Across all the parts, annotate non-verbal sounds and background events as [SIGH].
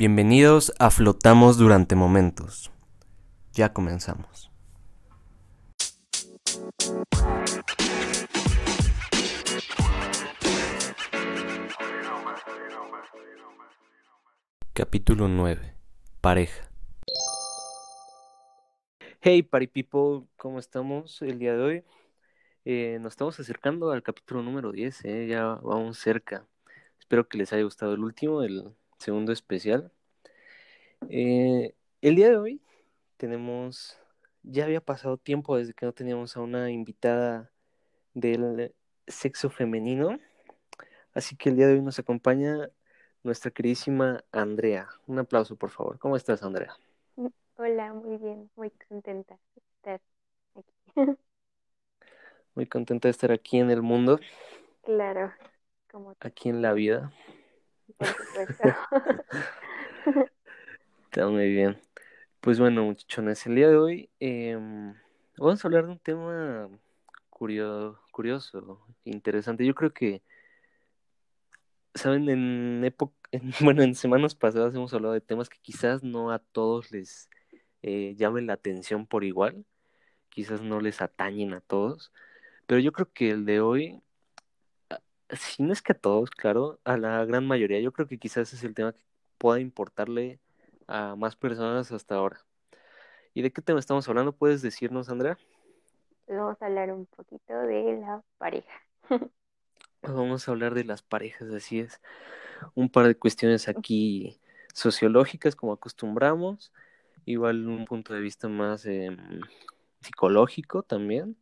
Bienvenidos a Flotamos durante momentos. Ya comenzamos. Capítulo 9. Pareja. Hey, Party People, ¿cómo estamos el día de hoy? Eh, nos estamos acercando al capítulo número 10, eh, ya vamos cerca. Espero que les haya gustado el último, el segundo especial. Eh, el día de hoy tenemos, ya había pasado tiempo desde que no teníamos a una invitada del sexo femenino, así que el día de hoy nos acompaña nuestra queridísima Andrea. Un aplauso, por favor. ¿Cómo estás, Andrea? Hola, muy bien, muy contenta de estar aquí. Muy contenta de estar aquí en el mundo, Claro, como aquí en la vida. [LAUGHS] Está muy bien. Pues bueno, muchachones, el día de hoy em, vamos a hablar de un tema curio- curioso, interesante. Yo creo que, saben, en época, [LAUGHS] bueno, en semanas pasadas hemos hablado de temas que quizás no a todos les eh, llamen la atención por igual, quizás no les atañen a todos, pero yo creo que el de hoy, si no es que a todos, claro, a la gran mayoría, yo creo que quizás es el tema que pueda importarle a más personas hasta ahora. ¿Y de qué tema estamos hablando? ¿Puedes decirnos, Andrea? Vamos a hablar un poquito de la pareja. [LAUGHS] Vamos a hablar de las parejas, así es. Un par de cuestiones aquí sociológicas, como acostumbramos. Igual un punto de vista más em, psicológico también.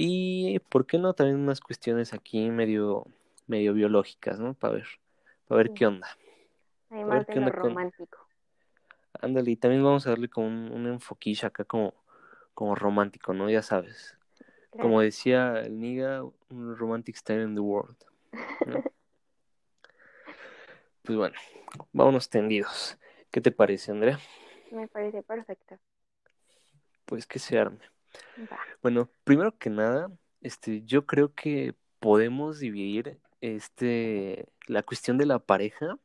Y, ¿por qué no? También unas cuestiones aquí medio, medio biológicas, ¿no? Para ver, para ver Sí. qué onda. Además de lo onda con- romántico. Ándale, y también vamos a darle como un, un enfoquillo acá como, como romántico, ¿no? Ya sabes. Como decía el Niga, un romantic style in the world. ¿no? [LAUGHS] Pues bueno, vámonos tendidos. ¿Qué te parece, Andrea? Me parece perfecto. Pues que se arme. Bueno, primero que nada, este, yo creo que podemos dividir este, la cuestión de la pareja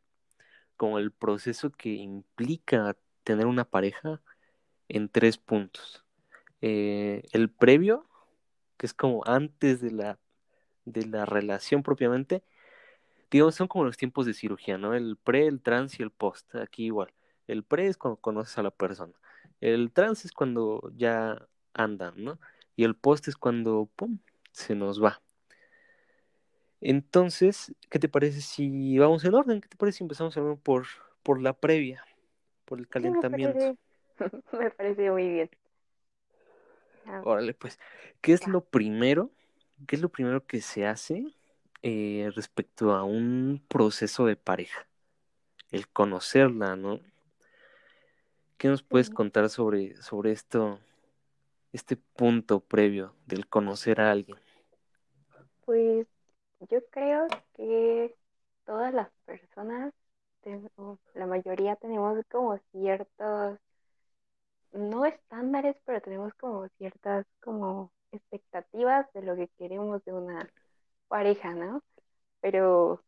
como el proceso que implica tener una pareja en tres puntos. Eh, el previo, que es como antes de la, de la relación propiamente, digamos, son como los tiempos de cirugía, ¿no? El pre, el trans y el post, aquí igual. El pre es cuando conoces a la persona. El trans es cuando ya andan, ¿no? Y el post es cuando, ¡pum!, se nos va. Entonces, ¿qué te parece si vamos en orden? ¿Qué te parece si empezamos a hablar por, por la previa, por el me calentamiento? parece, [LAUGHS] me parece muy bien. Ah, Órale, pues, ¿qué es lo primero? ¿Qué es lo primero que se hace eh, respecto a un proceso de pareja? El conocerla, ¿no? ¿Qué nos puedes sí. contar sobre, sobre esto, este punto previo del conocer a alguien? Pues yo creo que todas las personas, la mayoría tenemos como ciertos, no estándares, pero tenemos como ciertas como expectativas de lo que queremos de una pareja, ¿no? Pero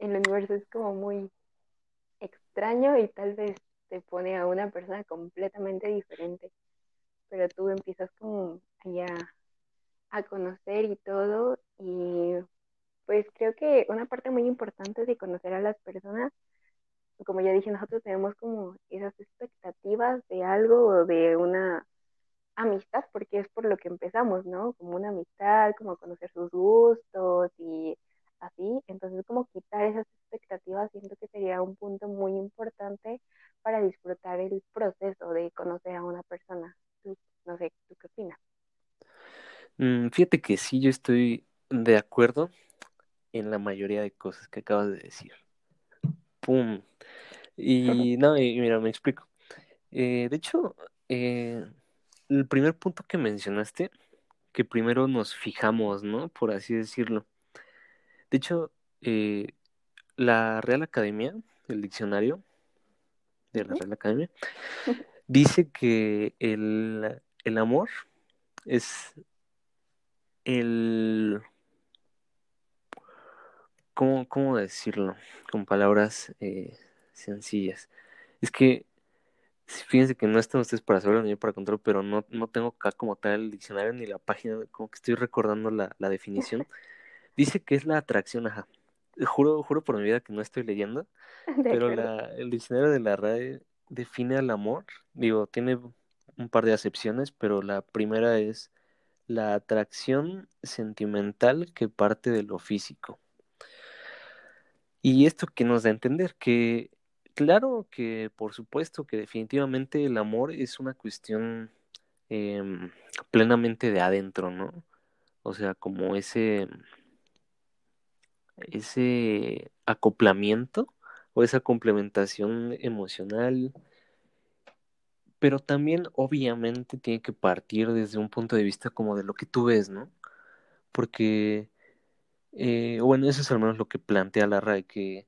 el universo es como muy extraño y tal vez te pone a una persona completamente diferente, pero tú empiezas como allá a conocer y todo y pues creo que una parte muy importante de conocer a las personas, como ya dije, nosotros tenemos como esas expectativas de algo o de una amistad, porque es por lo que empezamos, ¿no? Como una amistad, como conocer sus gustos y así. Entonces, como quitar esas expectativas, siento que sería un punto muy importante para disfrutar el proceso de conocer a una persona. Tú, no sé, ¿tú qué opinas? Mm, fíjate que sí, yo estoy de acuerdo en la mayoría de cosas que acabas de decir. ¡Pum! Y no, y mira, me explico. Eh, de hecho, eh, el primer punto que mencionaste, que primero nos fijamos, ¿no? Por así decirlo. De hecho, eh, la Real Academia, el diccionario de la. Real Academia, [LAUGHS] dice que el, el amor es el... ¿Cómo, cómo decirlo? Con palabras eh, sencillas. Es que, fíjense que no están ustedes para saberlo ni yo para control, pero no, no tengo acá como tal el diccionario ni la página, como que estoy recordando la, la definición. Dice que es la atracción, ajá. Juro, juro por mi vida que no estoy leyendo, [LAUGHS] pero la, el diccionario de la RAE define al amor, digo, tiene un par de acepciones, pero la primera es la atracción sentimental que parte de lo físico. Y esto que nos da a entender que, claro que por supuesto que definitivamente el amor es una cuestión em, plenamente de adentro, ¿no? O sea, como ese, ese acoplamiento o esa complementación emocional, pero también obviamente tiene que partir desde un punto de vista como de lo que tú ves, ¿no? Porque Eh, bueno, eso es al menos lo que plantea la RAE, que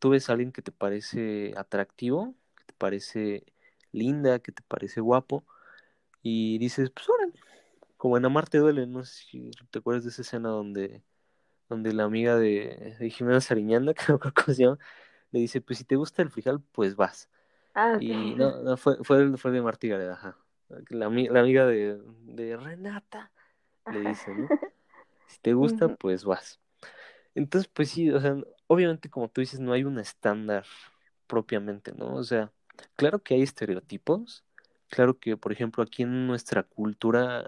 tú ves a alguien que te parece atractivo, que te parece linda, que te parece guapo, y dices, pues órale, como en Amar te duele, no sé si te acuerdas de esa escena donde, donde la amiga de, Jimena Sariñana, [LAUGHS] que no creo cómo se llama, le dice, pues si te gusta el frijol, pues vas. Ah, sí. Y no, no fue, fue, fue de Martí Gareda, ajá. La, la amiga de, de Renata le dice, ¿no? [LAUGHS] Si te gusta, pues vas. Entonces, pues sí, o sea, obviamente como tú dices, no hay un estándar propiamente, ¿no? O sea, claro que hay estereotipos, claro que, por ejemplo, aquí en nuestra cultura,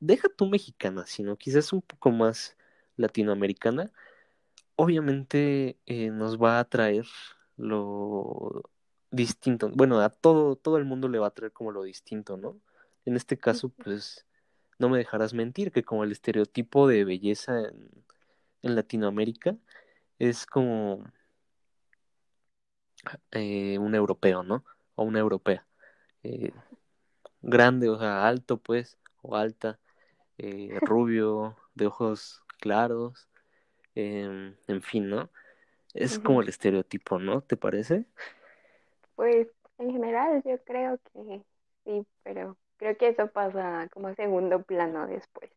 deja tú mexicana, sino quizás un poco más latinoamericana, obviamente eh, nos va a atraer lo distinto. Bueno, a todo, todo el mundo le va a atraer como lo distinto, ¿no? En este caso, pues, no me dejarás mentir que como el estereotipo de belleza en, en Latinoamérica, es como eh, un europeo, ¿no? O una europea. Eh, grande, o sea, alto, pues, o alta, eh, [LAUGHS] rubio, de ojos claros, en fin, ¿no? Es como el estereotipo, ¿no? ¿Te parece? Pues en general yo creo que sí, pero creo que eso pasa como a segundo plano después.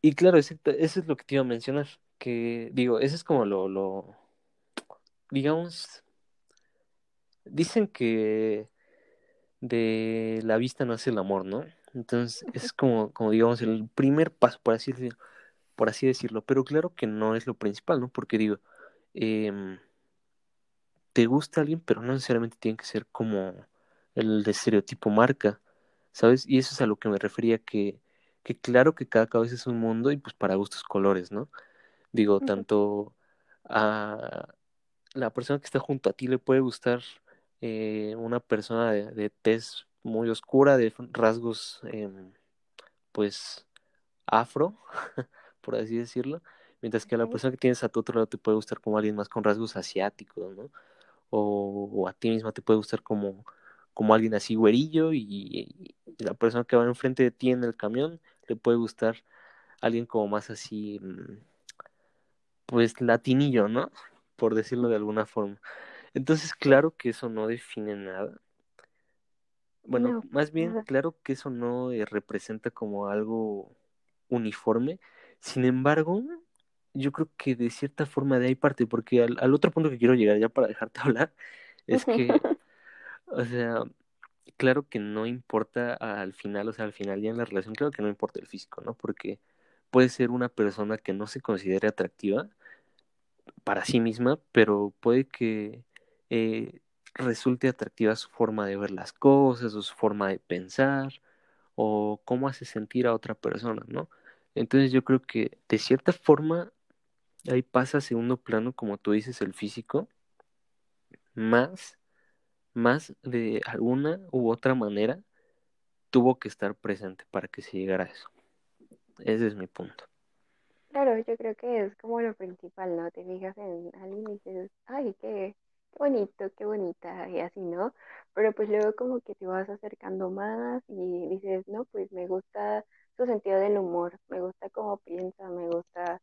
Y claro, exacto, eso es lo que te iba a mencionar, que digo, eso es como lo, lo, digamos, dicen que de la vista nace el amor, ¿no? Entonces, es como, como digamos, el primer paso, por así decirlo. Por así decirlo, pero claro que no es lo principal, ¿no? Porque digo, em, te gusta alguien, pero no necesariamente tiene que ser como el estereotipo marca, ¿sabes? Y eso es a lo que me refería, que, que claro que cada cabeza es un mundo y pues para gustos colores, ¿no? Digo, tanto a la persona que está junto a ti le puede gustar eh, una persona de, de tez muy oscura, de rasgos, em, pues afro, [LAUGHS] por así decirlo, mientras que a la persona que tienes a tu otro lado te puede gustar como alguien más con rasgos asiáticos, ¿no? O, o a ti misma te puede gustar como, como alguien así güerillo y, y la persona que va enfrente de ti en el camión le puede gustar alguien como más así, mm, pues latinillo, ¿no? Por decirlo de alguna forma. Entonces, claro que eso no define nada. Bueno, No, más bien, claro que eso no eh, representa como algo uniforme. Sin embargo, yo creo que de cierta forma de ahí parte, porque al, al otro punto que quiero llegar ya para dejarte [LAUGHS] hablar, es que, [LAUGHS] o sea, claro que no importa al final, o sea, al final ya en la relación, claro que no importa el físico, ¿no? Porque puede ser una persona que no se considere atractiva para sí misma, pero puede que eh, resulte atractiva su forma de ver las cosas o su forma de pensar o cómo hace sentir a otra persona, ¿no? Entonces yo creo que de cierta forma ahí pasa a segundo plano, como tú dices, el físico, más, más de alguna u otra manera tuvo que estar presente para que se llegara a eso. Ese es mi punto. Claro, yo creo que es como lo principal, ¿no? Te fijas en alguien y dices, ay, qué, qué bonito, qué bonita, y así, ¿no? Pero pues luego como que te vas acercando más y dices, no, pues me gusta su sentido del humor, me gusta cómo piensa, me gusta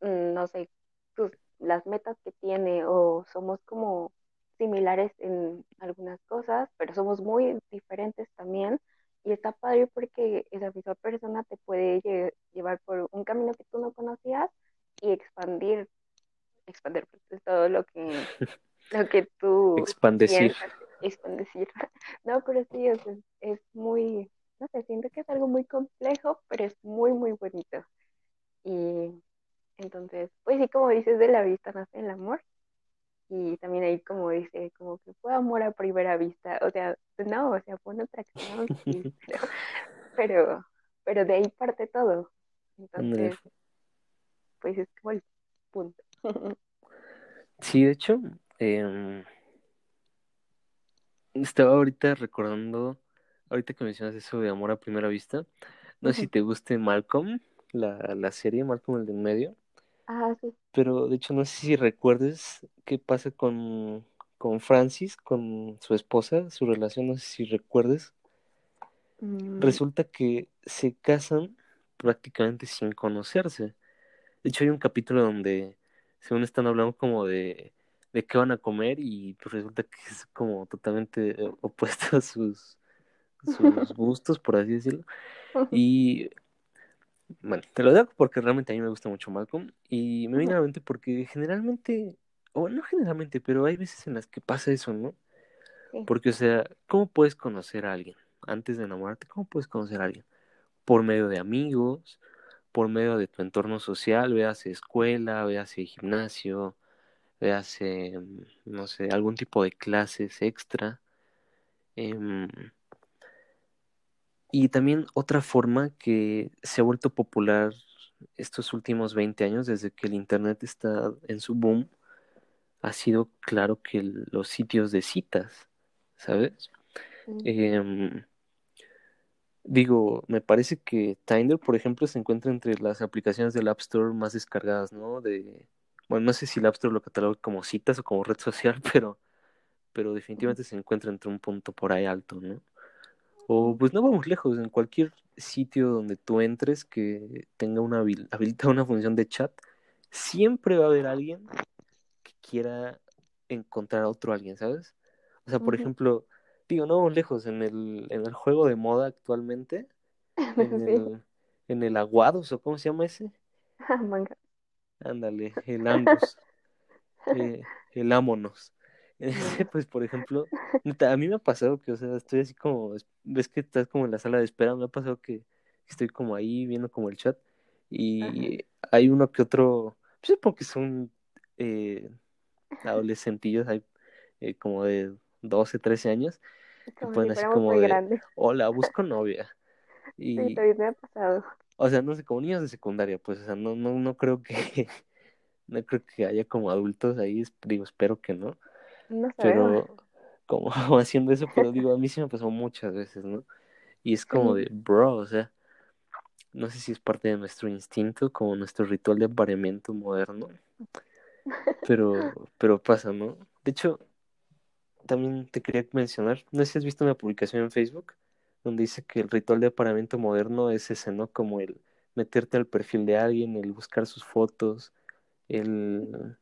mm, no sé, sus, las metas que tiene o somos como similares en algunas cosas, pero somos muy diferentes también. Y está padre porque esa misma persona te puede lle- llevar por un camino que tú no conocías y expandir, expandir pues, todo lo que [LAUGHS] lo que tú expandecir. piensas, expandir. No, pero sí, es, es muy, no sé, siento que es algo muy complejo, pero es muy, muy bonito. Y entonces, pues sí, como dices, de la vista nace el amor. Y también ahí como dice, como que fue amor a primera vista. O sea, no, o sea, fue una atracción, [LAUGHS] sí, pero, pero, pero de ahí parte todo. Entonces, pues es como el punto. [LAUGHS] Sí, de hecho, em, estaba ahorita recordando, ahorita que mencionas eso de amor a primera vista, no sé si te guste Malcolm, la, la serie Malcolm el de en medio, Ah, sí. pero de hecho no sé si recuerdes qué pasa con, con Francis, con su esposa, su relación, no sé si recuerdes. Mm, Resulta que se casan prácticamente sin conocerse. De hecho, hay un capítulo donde, según están hablando como de, de qué van a comer y pues resulta que es como totalmente eh, opuesto a sus, [LAUGHS] sus gustos, por así decirlo. Y bueno, te lo digo porque realmente a mí me gusta mucho Malcolm y me viene a la mente porque generalmente, o no generalmente, pero hay veces en las que pasa eso, ¿no? Sí. Porque, o sea, ¿cómo puedes conocer a alguien? Antes de enamorarte, ¿cómo puedes conocer a alguien? Por medio de amigos, por medio de tu entorno social, veas escuela, veas gimnasio, veas, no sé, algún tipo de clases extra. Em, y también otra forma que se ha vuelto popular estos últimos 20 años, desde que el Internet está en su boom, ha sido claro que los sitios de citas, ¿sabes? Sí. Em, digo, me parece que Tinder, por ejemplo, se encuentra entre las aplicaciones del App Store más descargadas, ¿no? De, bueno, no sé si el App Store lo cataloga como citas o como red social, [LAUGHS] pero, pero definitivamente se encuentra entre un punto por ahí alto, ¿no? O pues no vamos lejos, en cualquier sitio donde tú entres que tenga una habil habilitada una función de chat, siempre va a haber alguien que quiera encontrar a otro alguien, ¿sabes? O sea, por ejemplo, digo, no vamos lejos, en el, en el juego de moda actualmente, [LAUGHS] en Sí. el, en el Aguados, o cómo se llama ese, [LAUGHS] Manga. ándale, el Andus, [LAUGHS] eh, el Ámonos. Bueno. pues, por ejemplo, [LAUGHS] a mí me ha pasado que, o sea, estoy así como, es- ves que estás como en la sala de espera, me ha pasado que estoy como ahí viendo como el chat Ajá. y hay uno que otro, pues porque son eh, adolescentillos, hay eh, como de 12 13 años, que si ponen así como de, grandes. hola, [LAUGHS] busco novia. Sí, Y, también me ha pasado. o sea, no sé, como niños de secundaria, pues, o sea, no, no, no creo que, [LAUGHS] no creo que haya como adultos ahí, digo, espero que no, No sabemos. pero como [LAUGHS] haciendo eso, pero digo, a mí sí me pasó muchas veces, ¿no? Y es como de, bro, o sea, no sé si es parte de nuestro instinto, como nuestro ritual de apareamiento moderno, [LAUGHS] pero, pero pasa, ¿no? De hecho, también te quería mencionar, no sé si has visto una publicación en Facebook donde dice que el ritual de apareamiento moderno es ese, ¿no? Como el meterte al perfil de alguien, el buscar sus fotos, el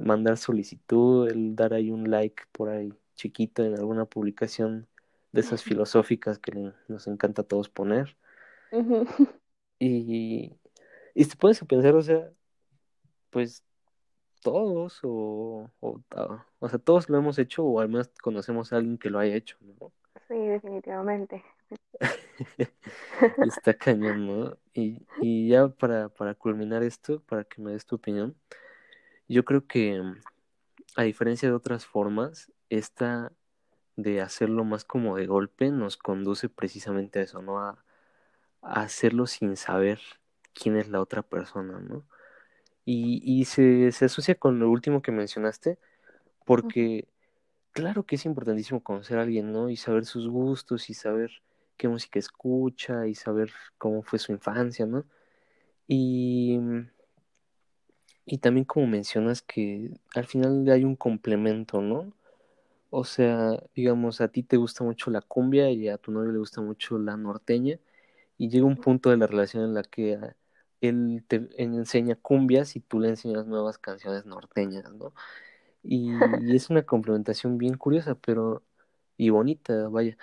mandar solicitud, el dar ahí un like por ahí chiquito en alguna publicación de esas filosóficas que nos encanta a todos poner. Y, y te pones a pensar, o sea, pues todos o, o, ah, o sea, todos lo hemos hecho o al menos conocemos a alguien que lo haya hecho, ¿no? Sí, definitivamente. [LAUGHS] Está cañón, ¿no? Y, y ya para, para culminar esto, para que me des tu opinión, yo creo que mm, a diferencia de otras formas, esta de hacerlo más como de golpe nos conduce precisamente a eso, ¿no? A, hacerlo sin saber quién es la otra persona, ¿no? Y, y se, se asocia con lo último que mencionaste, porque claro que es importantísimo conocer a alguien, ¿no? Y saber sus gustos y saber qué música escucha y saber cómo fue su infancia, ¿no? Y, y también como mencionas que al final hay un complemento, ¿no? O sea, digamos, a ti te gusta mucho la cumbia y a tu novio le gusta mucho la norteña y llega un punto de la relación en la que ah, él te enseña cumbias y tú le enseñas nuevas canciones norteñas, ¿no? Y, y es una complementación bien curiosa, pero y bonita, vaya.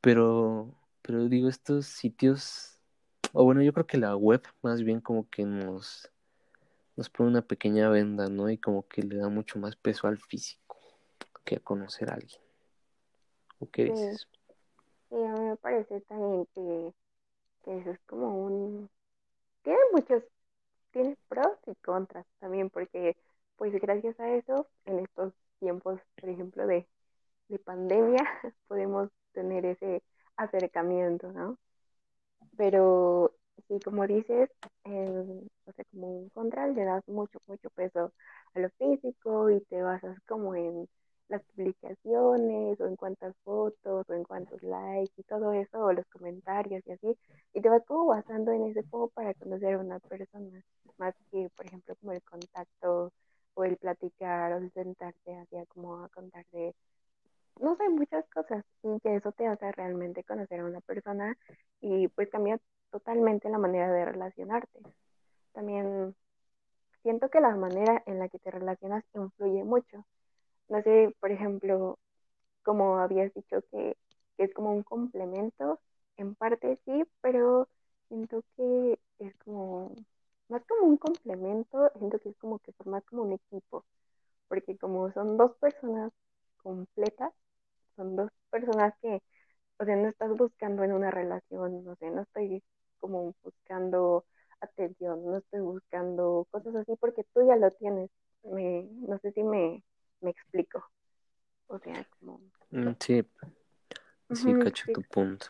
Pero, pero digo, estos sitios, o bueno, yo creo que la web más bien como que nos, nos pone una pequeña venda, ¿no? Y como que le da mucho más peso al físico. que a conocer a alguien. ¿O qué Sí, dices? sí, a mí me parece también que, que eso es como un... Tiene muchos, tiene pros y contras también, porque pues gracias a eso, en estos tiempos, por ejemplo, de, de pandemia, [LAUGHS] podemos tener ese acercamiento, ¿no? Pero sí, como dices, eh, o sea, como un contra, le das mucho, mucho peso a lo físico y te basas como en las publicaciones o en cuántas fotos o en cuántos likes y todo eso, o los comentarios y así, y te vas como basando en ese como para conocer a una persona, más que, por ejemplo, como el contacto o el platicar o el sentarte hacia como a contar de no sé, muchas cosas y que eso te hace realmente conocer a una persona y pues cambia totalmente la manera de relacionarte. También siento que la manera en la que te relacionas influye mucho. No sé, por ejemplo, como habías dicho que, que es como un complemento, en parte sí, pero siento que es como, más como un complemento, siento que es como que formas como un equipo, porque como son dos personas completas, son dos personas que, o sea, no estás buscando en una relación, no sé, no estoy como buscando atención, no estoy buscando cosas así porque tú ya lo tienes. Me, no sé si me, me explico. O sea, como, Mm, sí, sí, cacho sí, tu punto.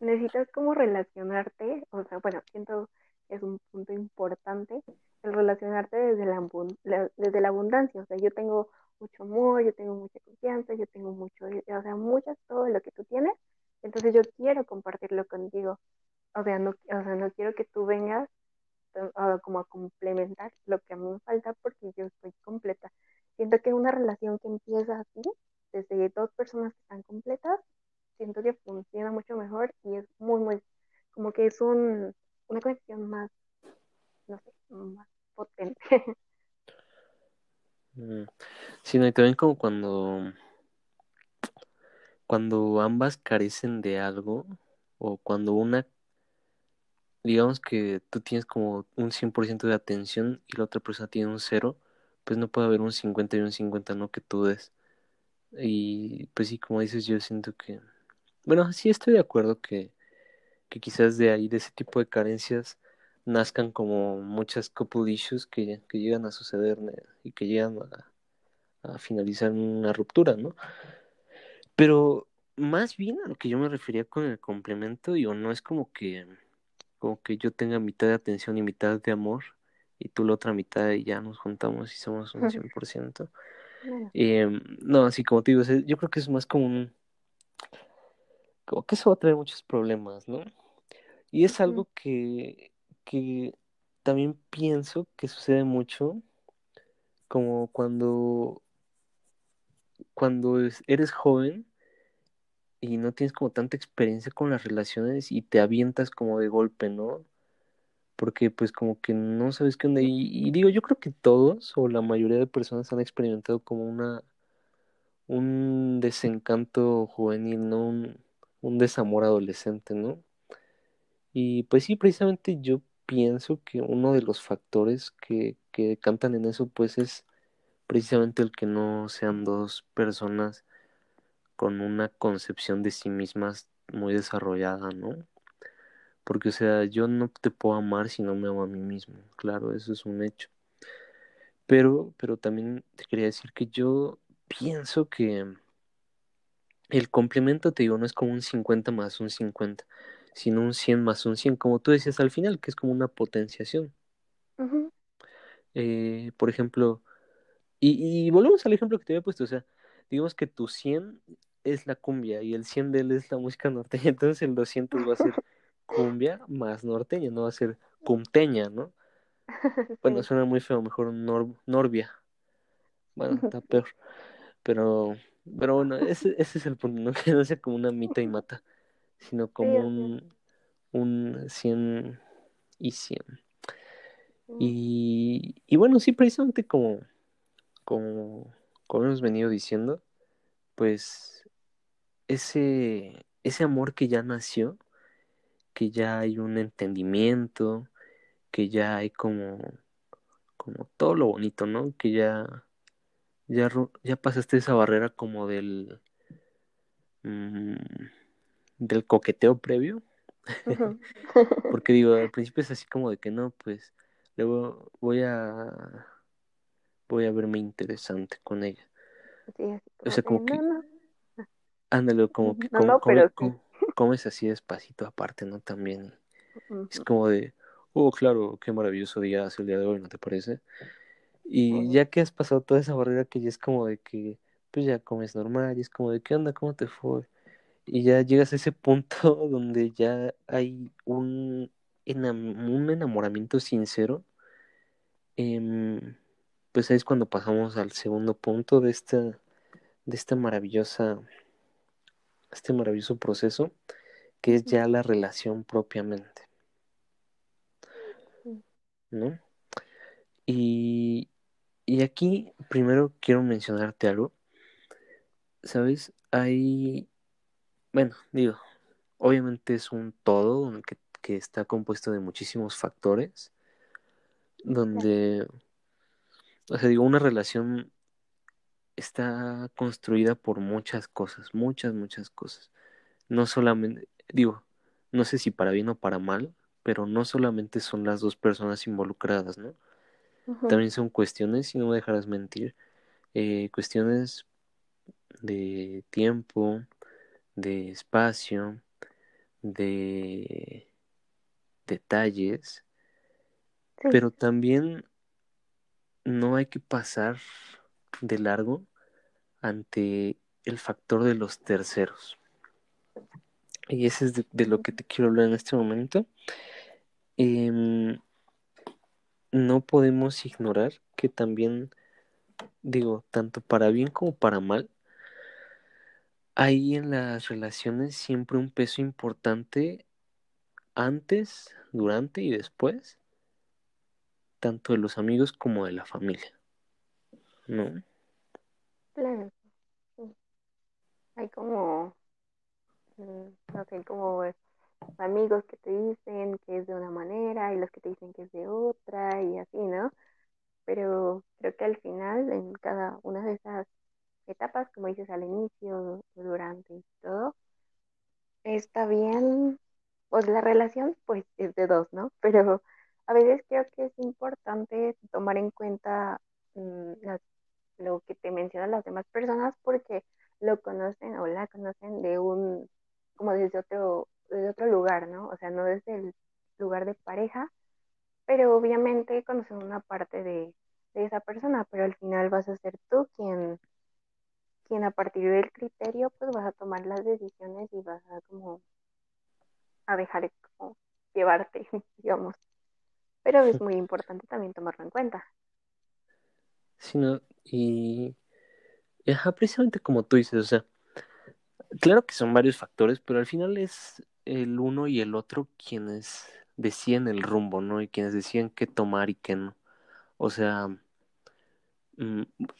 necesitas como relacionarte, o sea, bueno, siento que es un punto importante el relacionarte desde la, desde la abundancia, o sea, yo tengo mucho amor, yo tengo mucha confianza, yo tengo mucho, o sea, mucho todo lo que tú tienes, entonces yo quiero compartirlo contigo, o sea, no, o sea, no quiero que tú vengas como a complementar lo que a mí me falta porque yo estoy completa. Siento que una relación que empieza así, desde dos personas que están completas, siento que funciona mucho mejor y es muy, muy, como que es un, una conexión más, no sé, más potente. [LAUGHS] Mm, Sí, no, y también como cuando, cuando ambas carecen de algo, o cuando una, digamos que tú tienes como un 100% de atención y la otra persona tiene un cero, pues no puede haber un 50 y un 50, ¿no? Que tú des. Y pues sí, como dices, yo siento que, bueno, sí estoy de acuerdo que, que quizás de ahí, de ese tipo de carencias, nazcan como muchas couple issues que, que llegan a suceder ¿no? y que llegan a, a finalizar una ruptura, ¿no? Pero más bien a lo que yo me refería con el complemento, digo, no es como que, como que yo tenga mitad de atención y mitad de amor, y tú la otra mitad y ya nos juntamos y somos un 100%. bueno, Eh, no, así como te digo, yo creo que es más como un, como que eso va a traer muchos problemas, ¿no? Y es algo que, que también pienso que sucede mucho, como cuando, cuando eres joven y no tienes como tanta experiencia con las relaciones y te avientas como de golpe, ¿no? Porque pues como que no sabes qué onda. Y, digo, yo creo que todos o la mayoría de personas han experimentado como una, un desencanto juvenil, ¿no? Un, un desamor adolescente, ¿no? Y pues sí, precisamente yo pienso que uno de los factores que, que cantan en eso pues es precisamente el que no sean dos personas con una concepción de sí mismas muy desarrollada, ¿no? Porque, o sea, yo no te puedo amar si no me amo a mí mismo. Claro, eso es un hecho. Pero, pero también te quería decir que yo pienso que el complemento, te digo, no es como un 50 más un 50, sino un 100 más un 100, como tú decías al final, que es como una potenciación. Eh, por ejemplo, y, y volvemos al ejemplo que te había puesto, o sea, digamos que tu 100 es la cumbia y el 100 de él es la música norteña, [LAUGHS] entonces el 200 va a ser cumbia más norteña, no va a ser cumteña, ¿no? [LAUGHS] Bueno, suena muy feo, mejor nor, Norbia. Bueno, [LAUGHS] está peor. Pero, pero bueno, ese, ese es el punto, ¿no? Que no sea como una mita y mata, sino como un, un 100 y 100. sí, Y, y bueno, sí, precisamente como, como, como hemos venido diciendo, pues ese, ese amor que ya nació, que ya hay un entendimiento, que ya hay como, como todo lo bonito, ¿no? Que ya ya, ya pasaste esa barrera como del, mmm, del coqueteo previo. [LAUGHS] Porque digo, al principio es así como de que no, pues luego voy a voy a verme interesante con ella. Sí, o sea, como que no, no. Ándale, como que no, como, no, pero sí. comes así despacito aparte, ¿no? También es como de, oh, claro, qué maravilloso día hace el día de hoy, ¿no te parece? Y ya que has pasado toda esa barrera que ya es como de que, pues ya comes normal, y es como de, ¿qué onda? ¿Cómo te fue? Y ya llegas a ese punto [LAUGHS] donde ya hay un, un enamoramiento sincero. Eh, pues ahí es cuando pasamos al segundo punto de esta, de esta maravillosa, este maravilloso proceso, que es ya la relación propiamente. ¿No? Y, y aquí primero quiero mencionarte algo. ¿Sabes? Hay, bueno, digo, obviamente es un todo que, que está compuesto de muchísimos factores, donde, o sea, digo, una relación está construida por muchas cosas, muchas, muchas cosas. No solamente, digo, no sé si para bien o para mal, pero no solamente son las dos personas involucradas, ¿no? También son cuestiones, y no me dejarás mentir, eh, cuestiones de tiempo, de espacio, de detalles, pero también no hay que pasar de largo ante el factor de los terceros. Y ese es de, lo que te quiero hablar en este momento. Eh, no podemos ignorar que también, digo, tanto para bien como para mal, hay en las relaciones siempre un peso importante antes, durante y después, tanto de los amigos como de la familia. ¿No? Claro. Hay como, no sé, como amigos que te dicen que es de una manera y los que te dicen que es de otra y así, ¿no? Pero creo que al final, en cada una de esas etapas, como dices al inicio, durante y todo, está bien, pues la relación pues es de dos, ¿no? Pero a veces creo que es importante tomar en cuenta mmm, las, lo que te mencionan las demás personas porque lo conocen o la conocen de un, como desde otro, desde otro lugar, ¿no? O sea, no desde el lugar de pareja, pero obviamente conocen una parte de, de esa persona, pero al final vas a ser tú quien, quien a partir del criterio pues vas a tomar las decisiones y vas a como a dejar como llevarte, [LAUGHS] digamos. Pero es muy importante también tomarlo en cuenta. Sí, no, y, y ajá, precisamente como tú dices, o sea, claro que son varios factores, pero al final es el uno y el otro quienes deciden el rumbo, ¿no? Y quienes deciden qué tomar y qué no. O sea,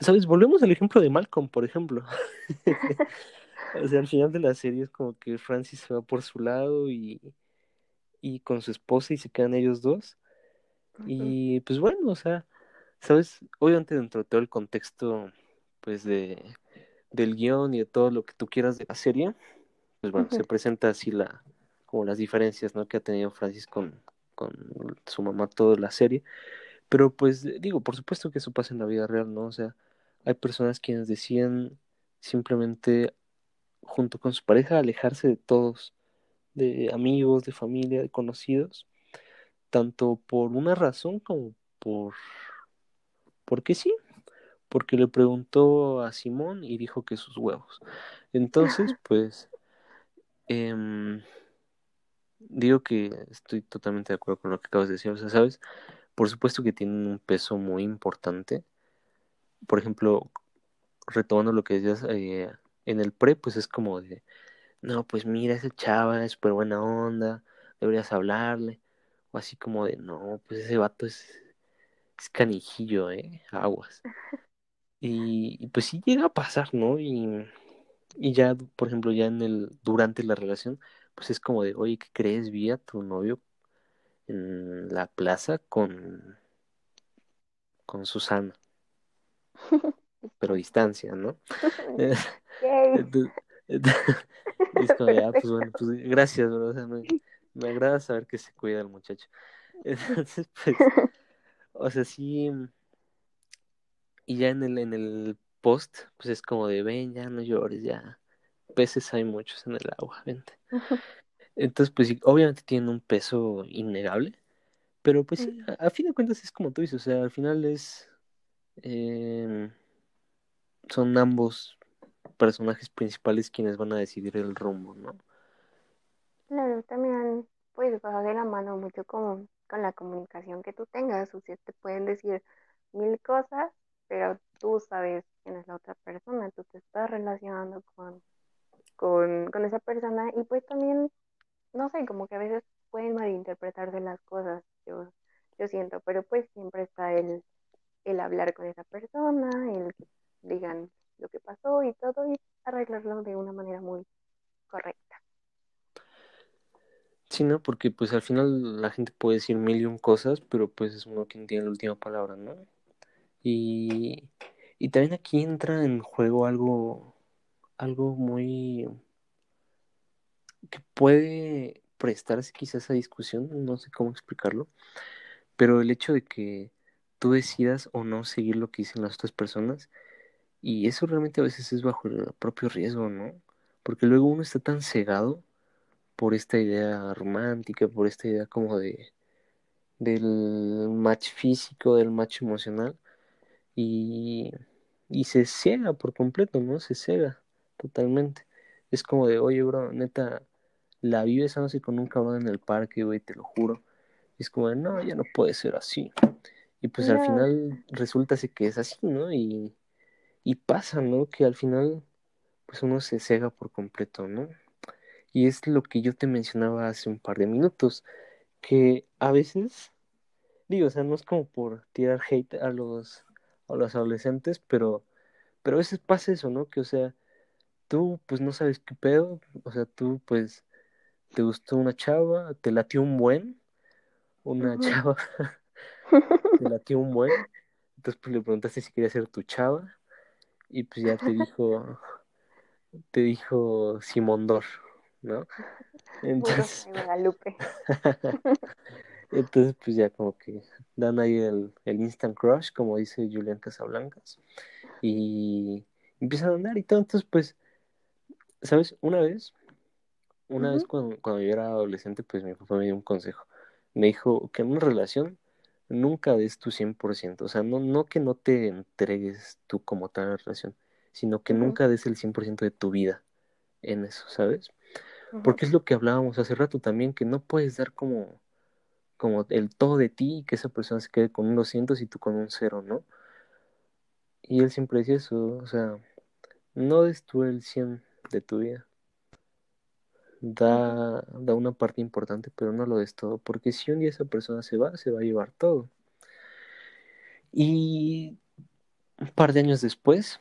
¿sabes? Volvemos al ejemplo de Malcolm, por ejemplo. [LAUGHS] o sea, al final de la serie es como que Francis se va por su lado y, y con su esposa y se quedan ellos dos. Uh -huh. Y pues bueno, o sea, ¿sabes? Obviamente dentro de todo el contexto, pues de del guion y de todo lo que tú quieras de la serie, pues bueno, uh -huh. se presenta así la, como las diferencias, ¿no? Que ha tenido Francis con, con su mamá toda la serie. Pero pues digo, por supuesto que eso pasa en la vida real, ¿no? O sea, hay personas quienes deciden simplemente junto con su pareja alejarse de todos, de amigos, de familia, de conocidos, tanto por una razón como por porque sí, porque le preguntó a Simón y dijo que sus huevos. Entonces, [LAUGHS] pues eh, digo que estoy totalmente de acuerdo con lo que acabas de decir, o sea, sabes, por supuesto que tienen un peso muy importante. Por ejemplo, retomando lo que decías eh, en el pre, pues es como de, no, pues mira, esa chava es súper buena onda, deberías hablarle. O así como de, no, pues ese vato es, es canijillo, ¿eh? Aguas. Y, y, pues sí llega a pasar, ¿no? Y, y ya, por ejemplo, ya en el, durante la relación, pues es como de, oye, ¿qué crees? Vi a tu novio en la plaza con, con Susana. [LAUGHS] pero distancia, ¿no? [LAUGHS] [LAUGHS] Entonces, y es como, ya, pues bueno, pues gracias, bro. O sea, me, me agrada saber que se cuida el muchacho. Entonces, pues, o sea, sí. Y ya en el, en el post, pues es como de, ven, ya no llores, ya. Peces hay muchos en el agua, vente. Entonces, pues sí, obviamente tienen un peso innegable, pero pues sí, a, a fin de cuentas es como tú dices, o sea, al final es... eh, son ambos personajes principales quienes van a decidir el rumbo, ¿no? Claro, también pues va de la mano mucho como con la comunicación que tú tengas, o sea, te pueden decir mil cosas, pero tú sabes quién es la otra persona, tú te estás relacionando con, con, con esa persona y pues también, no sé, como que a veces pueden malinterpretarse las cosas, yo, yo siento, pero pues siempre está el, el hablar con esa persona, el que digan lo que pasó y todo y arreglarlo de una manera muy correcta. Sí, ¿no? Porque pues al final la gente puede decir mil y un cosas, pero pues es uno quien tiene la última palabra, ¿no? Y, y también aquí entra en juego algo, algo muy que puede prestarse quizás a discusión, no sé cómo explicarlo, pero el hecho de que tú decidas o no seguir lo que dicen las otras personas, y eso realmente a veces es bajo el propio riesgo, ¿no? Porque luego uno está tan cegado por esta idea romántica, por esta idea como de del match físico, del match emocional, y, y se ciega por completo, ¿no? Se ciega totalmente. Es como de, oye, bro, neta, la vi besándose con un cabrón en el parque, güey, te lo juro. Y es como de, no, ya no puede ser así. Y pues al final resulta que es así, ¿no? Y, y pasa, ¿no? Que al final, pues uno se cega por completo, ¿no? Y es lo que yo te mencionaba hace un par de minutos, que a veces, digo, o sea, no es como por tirar hate a los, a los adolescentes, pero, pero a veces pasa eso, ¿no? Que, o sea, tú pues no sabes qué pedo, o sea, tú pues te gustó una chava, te latió un buen, una chava [LAUGHS] te latió un buen, entonces pues le preguntaste si quería ser tu chava, y pues ya te [LAUGHS] dijo, te dijo Simondor, ¿no? [LAUGHS] Entonces, Guadalupe. [LAUGHS] entonces pues ya como que dan ahí el, el instant crush, como dice Julián Casablancas, y empiezan a andar y todo, entonces pues, ¿sabes? Una vez Una vez cuando, cuando yo era adolescente, pues mi papá me dio un consejo. Me dijo que en una relación nunca des tu 100%. O sea, no, no que no te entregues tú como tal a la relación, sino que nunca des el 100% de tu vida en eso, ¿sabes? Porque es lo que hablábamos hace rato también, que no puedes dar como, como el todo de ti y que esa persona se quede con un 200 y tú con un cero, ¿no? Y él siempre decía eso, o sea, no des tú el 100 de tu vida. da, da una parte importante, pero no lo des todo, porque si un día esa persona se va, se va a llevar todo. Y un par de años después,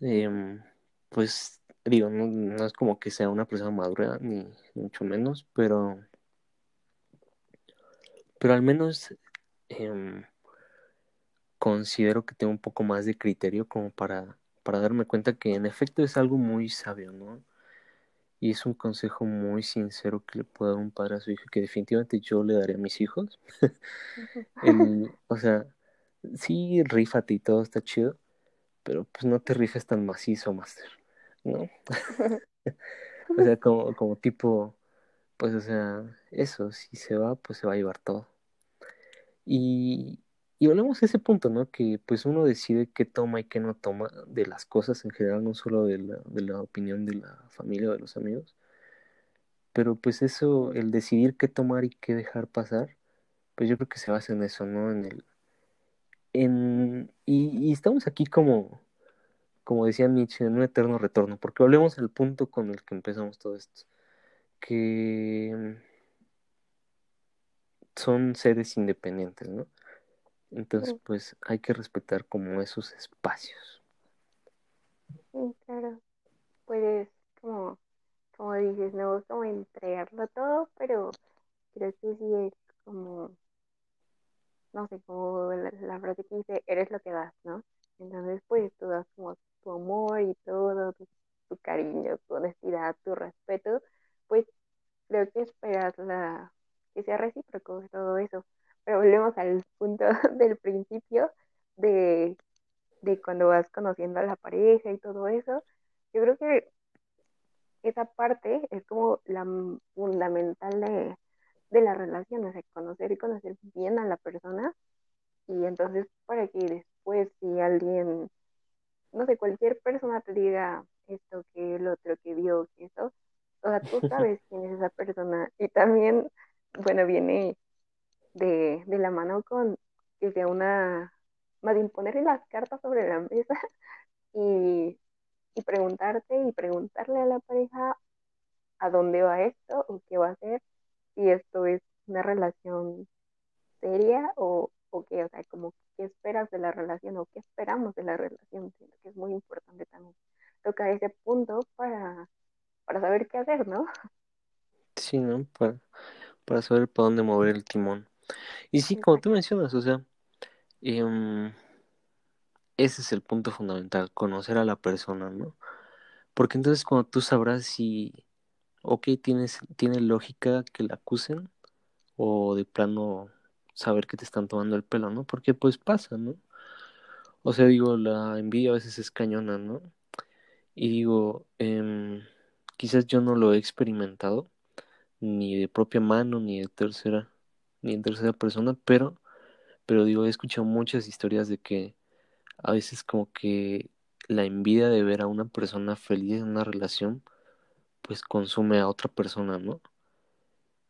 eh, pues digo, no, es como que sea una persona madura, ni mucho menos, pero, pero al menos eh, considero que tengo un poco más de criterio como para, para darme cuenta que en efecto es algo muy sabio, ¿no? Y es un consejo muy sincero que le puede dar un padre a su hijo, que definitivamente yo le daré a mis hijos. [LAUGHS] o sea, sí, rífate y todo está chido, pero pues no te rifes tan macizo, Master, ¿no? [LAUGHS] [LAUGHS] O sea, como, como tipo, pues, o sea, eso, si se va, pues se va a llevar todo. Y, y volvemos a ese punto, ¿no? Que pues uno decide qué toma y qué no toma de las cosas en general, no solo de la, de la opinión de la familia o de los amigos, pero pues eso, el decidir qué tomar y qué dejar pasar, pues yo creo que se basa en eso, ¿no? En el, en, y, y estamos aquí como como decía Nietzsche, en un eterno retorno, porque volvemos al punto con el que empezamos todo esto, que son seres independientes, ¿no? Entonces, pues hay que respetar como esos espacios. sí, claro. Puedes, como, como dices, no como entregarlo todo, pero creo que sí es como, no sé, como la, la frase que dice, eres lo que das, ¿no? Entonces, pues tú das como tu amor y todo, tu, cariño, tu honestidad, tu respeto, pues creo que esperas la, que sea recíproco todo eso. Pero volvemos al punto [LAUGHS] del principio de, de cuando vas conociendo a la pareja y todo eso. Yo creo que esa parte es como la fundamental de, de la relación, o conocer y conocer bien a la persona y entonces para que después si alguien, no sé, cualquier persona te diga esto, que el otro, que vio, que esto, o sea, tú [LAUGHS] sabes quién es esa persona. Y también, bueno, viene de, de la mano con que sea una, más bien ponerle las cartas sobre la mesa [LAUGHS] y, y preguntarte y preguntarle a la pareja a dónde va esto o qué va a hacer, si esto es una relación seria o, o qué, o sea, como qué esperas de la relación o qué esperamos de la relación, que es muy importante también tocar ese punto para, para saber qué hacer, ¿no? Sí, ¿no? Para, para saber para dónde mover el timón. Y sí, como tú mencionas, o sea, em, ese es el punto fundamental, conocer a la persona, ¿no? Porque entonces cuando tú sabrás si, ok, tienes, tiene lógica que la acusen o de plano saber que te están tomando el pelo, ¿no? Porque pues pasa, ¿no? O sea, digo, la envidia a veces es cañona, ¿no? Y digo, em, quizás yo no lo he experimentado, ni de propia mano, ni de tercera, ni en tercera persona, pero, pero digo, he escuchado muchas historias de que a veces como que la envidia de ver a una persona feliz en una relación, pues consume a otra persona, ¿no?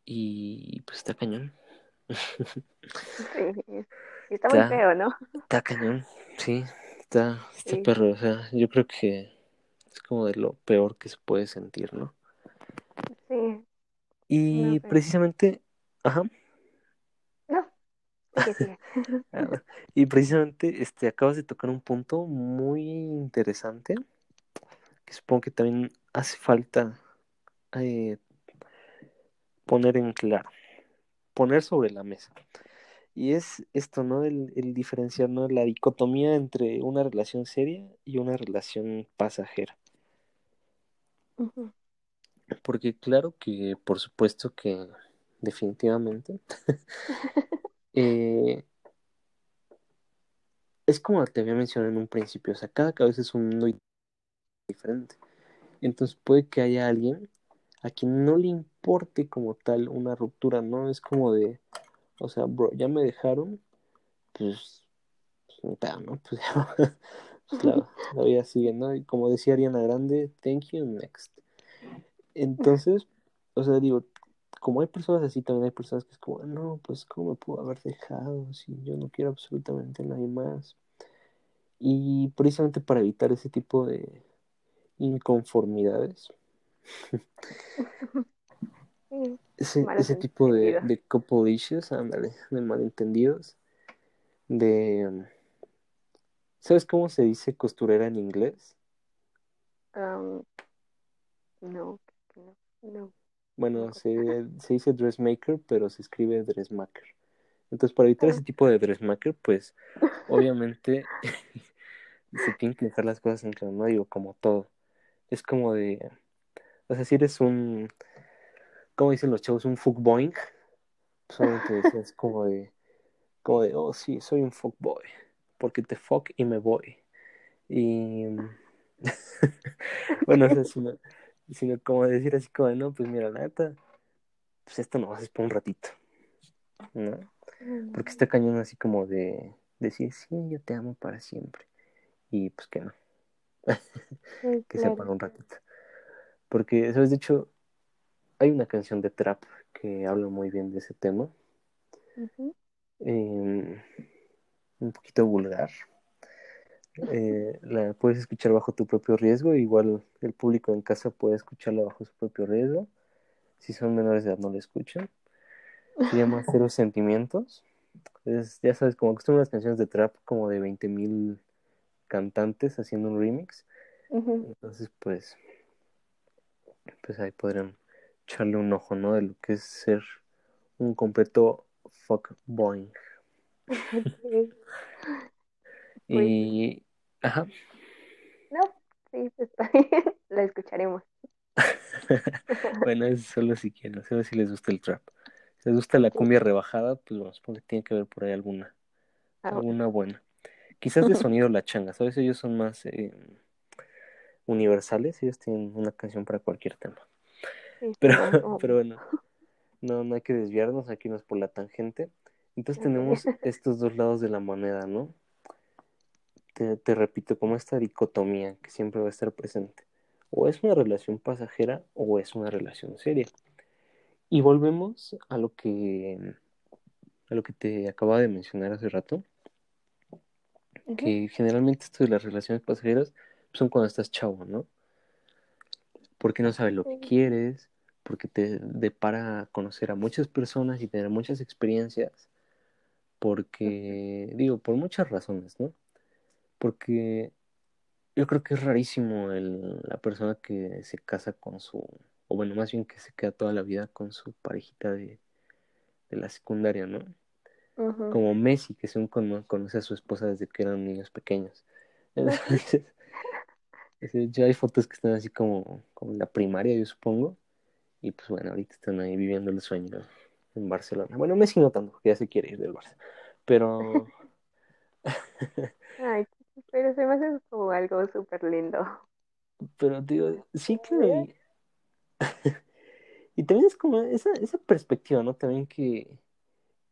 Y pues está cañón. [LAUGHS] Sí, está muy Está, feo, ¿no? está cañón, sí, está, está Sí, perro, o sea, yo creo que es como de lo peor que se puede sentir, ¿no? sí, Y precisamente, ajá, no, [LAUGHS] ah, y precisamente este acabas de tocar un punto muy interesante que supongo que también hace falta eh, poner en claro, poner sobre la mesa. Y es esto, ¿no? El, el diferenciar, ¿no? La dicotomía entre una relación seria y una relación pasajera. Porque claro que, por supuesto que definitivamente, [LAUGHS] eh, es como te había mencionado en un principio, o sea, cada cabeza es un mundo diferente. Entonces puede que haya alguien a quien no le como tal una ruptura, ¿no? Es como de, o sea, bro, ya me dejaron, pues, pues ¿no? [LAUGHS] Pues, pues la, [LAUGHS] la vida sigue, ¿no? Y como decía Ariana Grande, thank you, next. Entonces, o sea, digo, como hay personas así, también hay personas que es como, no, pues, ¿cómo me pudo haber dejado si yo no quiero absolutamente a nadie más? Y precisamente para evitar ese tipo de inconformidades, [LAUGHS] ese, malos ese tipo de, de couple issues, ándale, de malentendidos, de... ¿Sabes cómo se dice costurera en inglés? No, no, no, no, Bueno, se dice dressmaker, pero se escribe dressmaker. Entonces, para evitar ah, ese tipo de dressmaker, pues, [LAUGHS] obviamente, [LAUGHS] se tienen que dejar las cosas en claro, no digo, como todo. Es como de, o sea, si eres un, como dicen los chavos, un fuckboing, pues obviamente decías como de, como de, oh, sí, soy un fuckboy, porque te fuck y me voy. Y, [LAUGHS] bueno, o sea, sino, sino como decir así como de, no, pues mira, la neta, pues esto no es por un ratito, ¿no? Porque está cañón así como de decir, sí, yo te amo para siempre. Y pues que no, [LAUGHS] que sea para un ratito. Porque, ¿sabes? De hecho, hay una canción de trap que habla muy bien de ese tema. Eh, un poquito vulgar. Eh, la puedes escuchar bajo tu propio riesgo. Igual el público en casa puede escucharla bajo su propio riesgo. Si son menores de edad, no la escuchan. Se llama [LAUGHS] Cero Sentimientos. Es, ya sabes, como acostumbran las canciones de trap, como de 20.000 cantantes haciendo un remix. Entonces, pues, pues ahí podrían echarle un ojo, ¿no? De lo que es ser un completo fuckboy. [LAUGHS] Y, Ajá. No, sí, está [LAUGHS] bien. La escucharemos. [LAUGHS] bueno, eso solo si quieren, solo si les gusta el trap. Si les gusta la cumbia rebajada, pues bueno, supongo que tiene que haber por ahí alguna, Ah, bueno. alguna buena. Quizás de sonido la changa, ¿sabes? Ellos son más eh, universales, ellos tienen una canción para cualquier tema. Pero, [LAUGHS] pero bueno, no, no hay que desviarnos, aquí no es por la tangente. Entonces tenemos [LAUGHS] estos dos lados de la moneda, ¿no? Te, te repito, como esta dicotomía que siempre va a estar presente. O es una relación pasajera o es una relación seria. Y volvemos a lo que a lo que te acababa de mencionar hace rato, que generalmente esto de las relaciones pasajeras son cuando estás chavo, ¿no? Porque no sabes lo que quieres, porque te depara conocer a muchas personas y tener muchas experiencias, porque, digo, por muchas razones, ¿no? Porque yo creo que es rarísimo el, la persona que se casa con su, o bueno, más bien que se queda toda la vida con su parejita de, de la secundaria, ¿no? Como Messi, que según cono- conoce a su esposa desde que eran niños pequeños. [LAUGHS] Entonces, [LAUGHS] ya hay fotos que están así como, como en la primaria, yo supongo. Y pues bueno, ahorita están ahí viviendo el sueño en Barcelona. Bueno, Messi no tanto, porque ya se quiere ir del Barça. Pero, [LAUGHS] Ay, pero se me hace como algo súper lindo. pero digo, sí, claro. [LAUGHS] Y, también es como esa, esa perspectiva, ¿no? También que,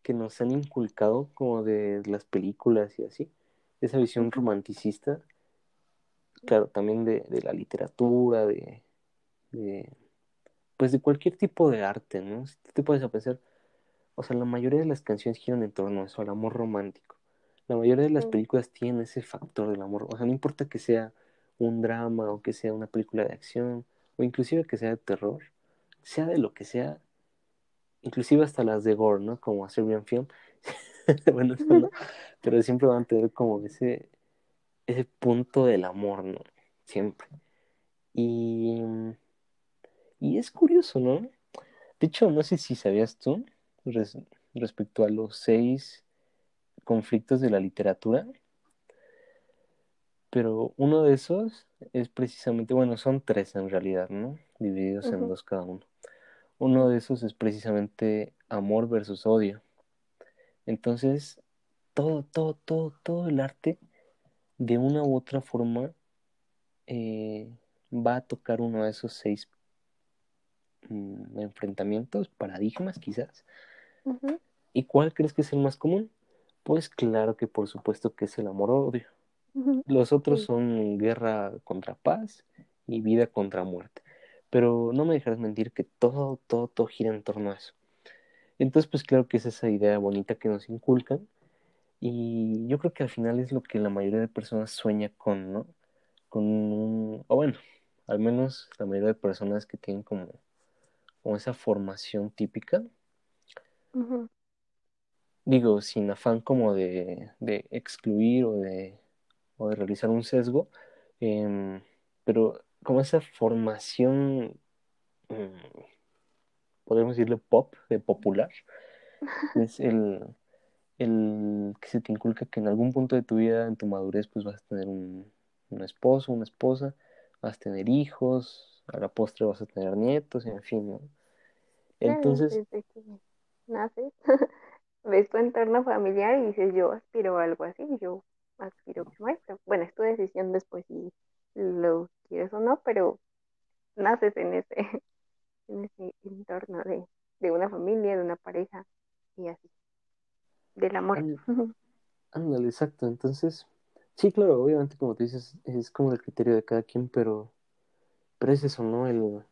que nos han inculcado como de las películas y así. Esa visión romanticista, claro, también de, de la literatura, de, de, pues de cualquier tipo de arte, ¿no? Si tú te puedes pensar, o sea, la mayoría de las canciones giran en torno a eso, al amor romántico. La mayoría de las películas tienen ese factor del amor, o sea, no importa que sea un drama o que sea una película de acción o inclusive que sea de terror, sea de lo que sea, inclusive hasta las de gore, ¿no? Como a Serbian Film, [LAUGHS] bueno, eso no, [LAUGHS] pero siempre van a tener como ese, ese punto del amor, ¿no? Siempre. Y, y es curioso, ¿no? De hecho, no sé si sabías tú res- respecto a los seis conflictos de la literatura, pero uno de esos es precisamente, bueno, son tres en realidad, ¿no? Divididos en dos cada uno. Uno de esos es precisamente amor versus odio. Entonces, todo, todo, todo, todo el arte, de una u otra forma, eh, va a tocar uno de esos seis mm, enfrentamientos, paradigmas quizás. ¿Y cuál crees que es el más común? Pues claro que por supuesto que es el amor-odio. Los otros Sí, son guerra contra paz y vida contra muerte. Pero no me dejarás mentir que todo, todo, todo gira en torno a eso. Entonces, pues claro que es esa idea bonita que nos inculcan y yo creo que al final es lo que la mayoría de personas sueña con, ¿no? Con un, o bueno, al menos la mayoría de personas que tienen como, como esa formación típica, digo, sin afán como de, de excluir o de, o de realizar un sesgo, em, pero como esa formación, mm, podemos decirle pop, de popular, [LAUGHS] es el, el que se te inculca que en algún punto de tu vida, en tu madurez, pues vas a tener un, un esposo, una esposa, vas a tener hijos, a la postre vas a tener nietos, en fin, ¿no? Entonces, desde que naces, [LAUGHS] ves tu entorno familiar y dices, yo aspiro a algo así, yo aspiro como esto. Bueno, es tu decisión después si lo quieres o no, pero naces en ese, [LAUGHS] en ese entorno de, de una familia, de una pareja y así, del amor. ánd- [LAUGHS] ándale, exacto, entonces, sí, claro, obviamente como tú dices, es como el criterio de cada quien, pero, pero es eso, ¿no? El,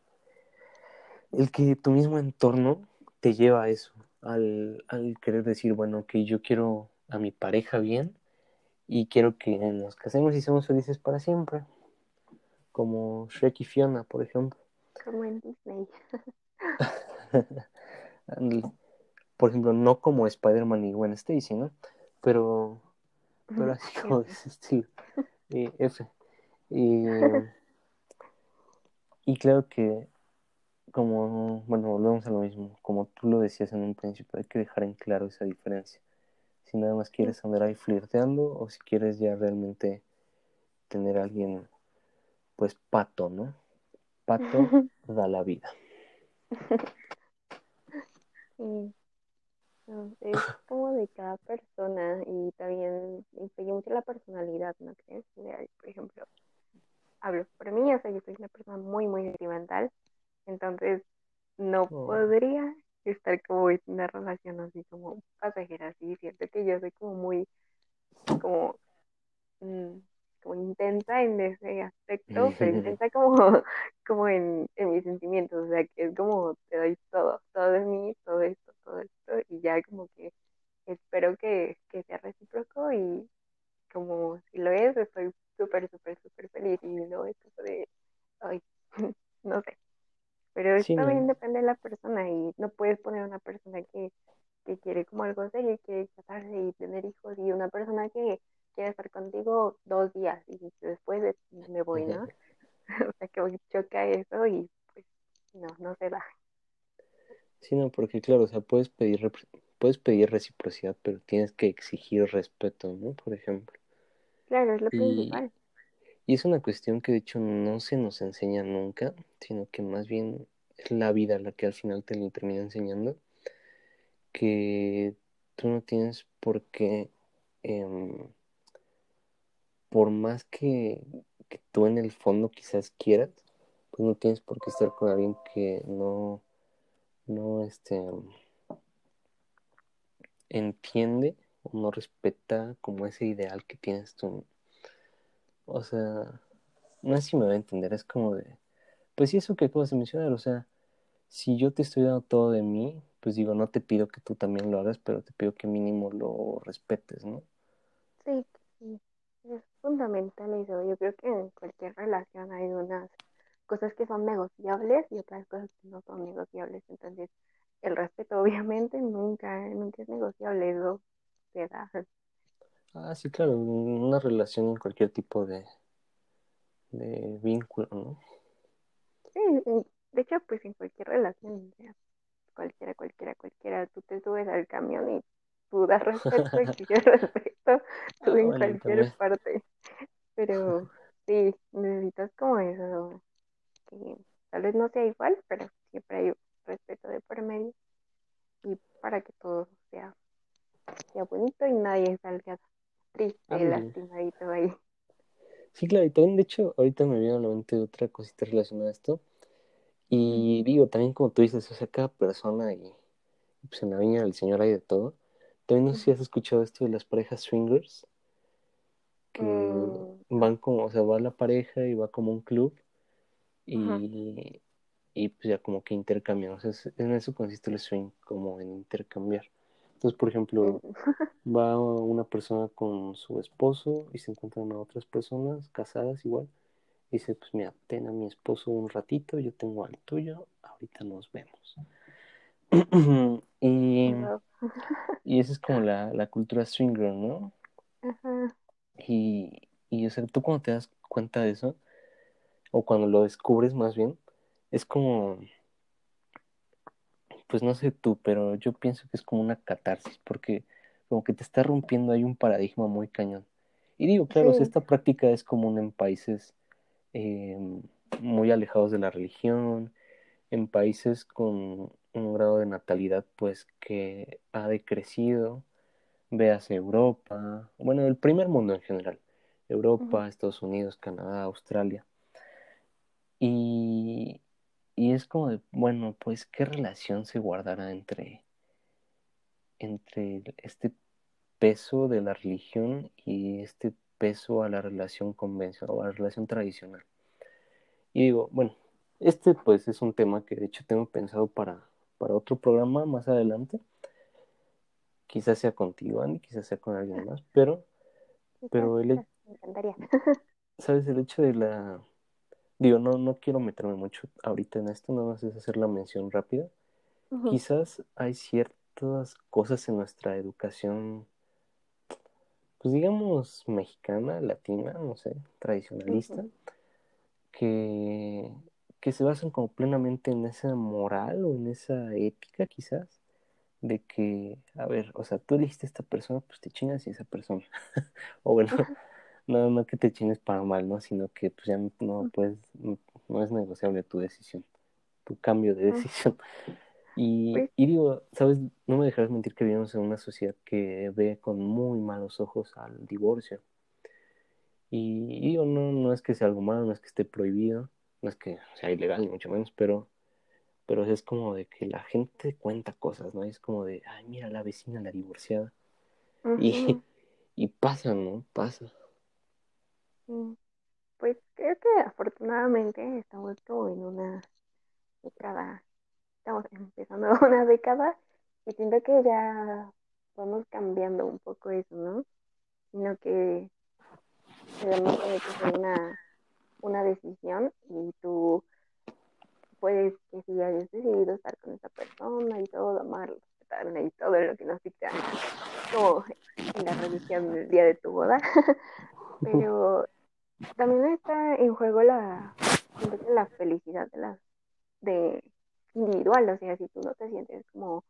el que tu mismo entorno te lleva a eso, al, al querer decir, bueno, que yo quiero a mi pareja bien y quiero que nos casemos y seamos felices para siempre, como Shrek y Fiona, por ejemplo. Como en Disney. [LAUGHS] por ejemplo, no como Spider-Man y Gwen Stacy, ¿no? Pero, pero así como de ese estilo. [LAUGHS] Eh, F. Y, y claro que, como, bueno, volvemos a lo mismo, como tú lo decías en un principio, hay que dejar en claro esa diferencia. Si nada más quieres andar ahí flirteando o si quieres ya realmente tener a alguien, pues pato, ¿no? Pato [LAUGHS] da la vida. [LAUGHS] Sí. Es [LAUGHS] como de cada persona y también influye mucho la personalidad, ¿no crees? Por ejemplo, hablo por mí, o sea, yo soy una persona muy, muy sentimental, entonces no Oh. podría estar como en una relación así como pasajera, así, siento que yo soy como muy, como, mm, como intensa en ese aspecto, pero [LAUGHS] intensa como, [LAUGHS] como en, en mis sentimientos, o sea, que es como te doy todo, todo de mí, todo esto, todo esto, y ya como que espero que, que sea recíproco y como si lo es, estoy súper, súper, súper feliz y no es como de, ay, [LAUGHS] no sé, pero Sí, esto también no. depende de la persona y no puedes poner una persona que, que quiere como algo serio y quiere casarse y tener hijos y una persona que quiere estar contigo dos días y después de- me voy, ¿no? [LAUGHS] [LAUGHS] O sea, que choca eso y pues no, no se da. Sí, no, porque claro, o sea, puedes pedir, puedes pedir reciprocidad, pero tienes que exigir respeto, ¿no? Por ejemplo. Claro, es lo Y, principal. y es una cuestión que de hecho no se nos enseña nunca, sino que más bien es la vida la que al final te lo termina enseñando, que tú no tienes por qué, em, por más que, que tú en el fondo quizás quieras, pues no tienes por qué estar con alguien que no, no, este, entiende o no respeta como ese ideal que tienes tú. O sea, no sé si me va a entender, es como de, pues sí, eso que acabas de mencionar, o sea, si yo te estoy dando todo de mí, pues digo, no te pido que tú también lo hagas, pero te pido que mínimo lo respetes, ¿no? Sí, fundamental eso. Yo creo que en cualquier relación hay unas cosas que son negociables y otras cosas que no son negociables. Entonces, el respeto [LAUGHS] obviamente nunca, nunca es negociable, eso se da. Ah, sí, claro, una relación en cualquier tipo de, de vínculo, ¿no? Sí, de hecho, pues en cualquier relación, o sea, cualquiera, cualquiera, cualquiera, tú te subes al camión y tú das respeto, exiges respeto, tú Ah, en bueno, cualquier también. parte. Pero sí, necesitas como eso, que tal vez no sea igual, pero siempre hay respeto de por medio y para que todo sea, sea bonito y nadie salga triste, Ándale. lastimadito ahí. Sí, claro, y también, de hecho, ahorita me vino a la mente otra cosita relacionada a esto. Y digo, también como tú dices, o sea, cada persona y pues en la viña del Señor hay de todo. También no sé si has escuchado esto de las parejas swingers, que Mm, van como, o sea, va la pareja y va como un club y, y pues ya como que intercambian. O sea, es- en eso consiste el swing, como en intercambiar. Entonces, por ejemplo, [LAUGHS] va una persona con su esposo y se encuentran a otras personas casadas igual. Y dice, pues mira, ten a mi esposo un ratito, yo tengo al tuyo, ahorita nos vemos. [CLEARS THROAT] y. y esa es como la, la cultura swinger, ¿no? Ajá. Y, y, o sea, tú cuando te das cuenta de eso, o cuando lo descubres más bien, es como, pues no sé tú, pero yo pienso que es como una catarsis, porque como que te está rompiendo ahí un paradigma muy cañón. Y digo, claro, o sea, Sí. esta práctica es común en países eh, muy alejados de la religión, en países con un grado de natalidad pues que ha decrecido, véase Europa, bueno, el primer mundo en general. Europa, Estados Unidos, Canadá, Australia. Y, y es como de, bueno, pues qué relación se guardará entre, entre este peso de la religión y este peso a la relación convencional o a la relación tradicional. Y digo, bueno, este pues es un tema que de hecho tengo pensado para, para otro programa más adelante. Quizás sea contigo, Andy, quizás sea con alguien más, pero, pero el, me encantaría. [LAUGHS] ¿sabes? El hecho de la... Digo, no, no quiero meterme mucho ahorita en esto, nada más es hacer la mención rápida. Quizás hay ciertas cosas en nuestra educación, pues digamos, mexicana, latina, no sé, tradicionalista, que, que se basan como plenamente en esa moral o en esa ética, quizás, de que, a ver, o sea, tú elegiste a esta persona, pues te chingas y esa persona. [LAUGHS] o bueno, [LAUGHS] no, no que te chines para mal, ¿no? Sino que pues ya no puedes, no, es negociable tu decisión, tu cambio de decisión. [LAUGHS] Y, Pues, y digo, ¿sabes? No me dejarás mentir que vivimos en una sociedad que ve con muy malos ojos al divorcio. Y, y digo, no, no es que sea algo malo, no es que esté prohibido, no es que sea ilegal, ni mucho menos, pero, pero es como de que la gente cuenta cosas, ¿no? Es como de, ay, mira la vecina, la divorciada. Y, [LAUGHS] y pasa, ¿no? Pasa. Pues creo que afortunadamente estamos como en una década, estamos empezando [LAUGHS] una década y siento que ya vamos cambiando un poco eso, ¿no? Sino que que ser una, una decisión y tú puedes que si hayas decidido estar con esa persona y todo, amarla, respetarla y todo lo que nos dicta, como en la religión del día de tu boda, [LAUGHS] pero también está en juego la, la felicidad de las, de individual, o sea, si tú no te sientes como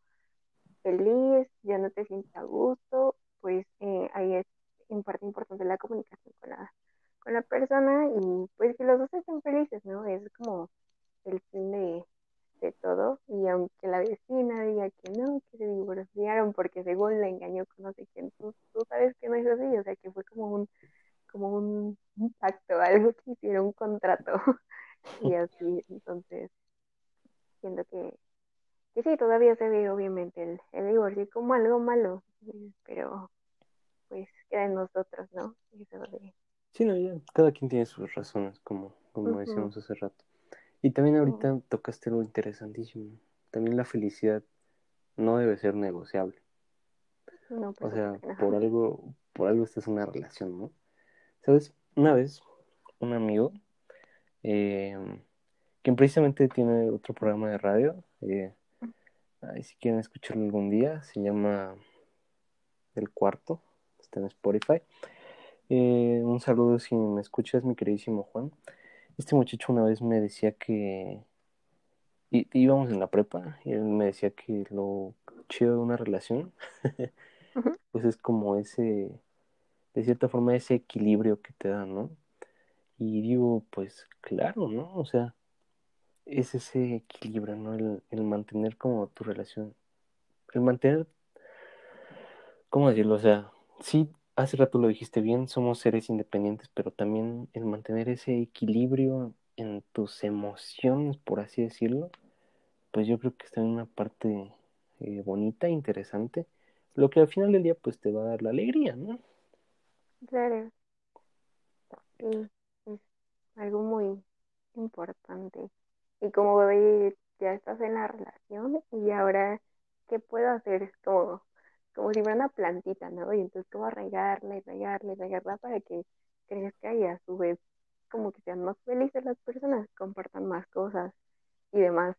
feliz, ya no te sientes a gusto, pues eh, ahí es en parte importante la comunicación con la, con la persona y pues que los dos estén felices, ¿no? Es como el fin de, de todo y aunque la vecina diga que no, que se divorciaron porque según la engañó con no sé quién, tú, sabes que no es así, o sea que fue como un, como un, un pacto, [LAUGHS] algo que hicieron, un contrato [LAUGHS] y así, entonces siento que, que sí, todavía se ve obviamente el, el divorcio como algo malo, pero pues queda en nosotros, ¿no? Eso de, Sí, no, ya, cada quien tiene sus razones, como, como decíamos hace rato. Y también ahorita tocaste algo interesantísimo. También la felicidad no debe ser negociable. no, por O sea, no. por algo, por algo esta es una relación, ¿no? ¿Sabes? Una vez, un amigo, eh, quien precisamente tiene otro programa de radio, eh, ahí si quieren escucharlo algún día, se llama El Cuarto, está en Spotify. Eh, un saludo si me escuchas, mi queridísimo Juan. Este muchacho una vez me decía que y, íbamos en la prepa y él me decía que lo chido de una relación, [LAUGHS] pues es como ese, de cierta forma, ese equilibrio que te da, ¿no? Y digo, pues claro, ¿no? O sea, es ese equilibrio, ¿no? El, el mantener como tu relación, el mantener, ¿cómo decirlo? O sea, sí, hace rato lo dijiste bien, somos seres independientes, pero también el mantener ese equilibrio en tus emociones, por así decirlo, pues yo creo que está en una parte eh, bonita, interesante, lo que al final del día pues te va a dar la alegría, ¿no? Claro, sí, es algo muy importante. Y como ve, ya estás en la relación y ahora, ¿qué puedo hacer? Es como, como si fuera una plantita, ¿no? Y entonces como regarla y regarla y regarla para que crezca y a su vez como que sean más felices las personas, compartan más cosas y demás.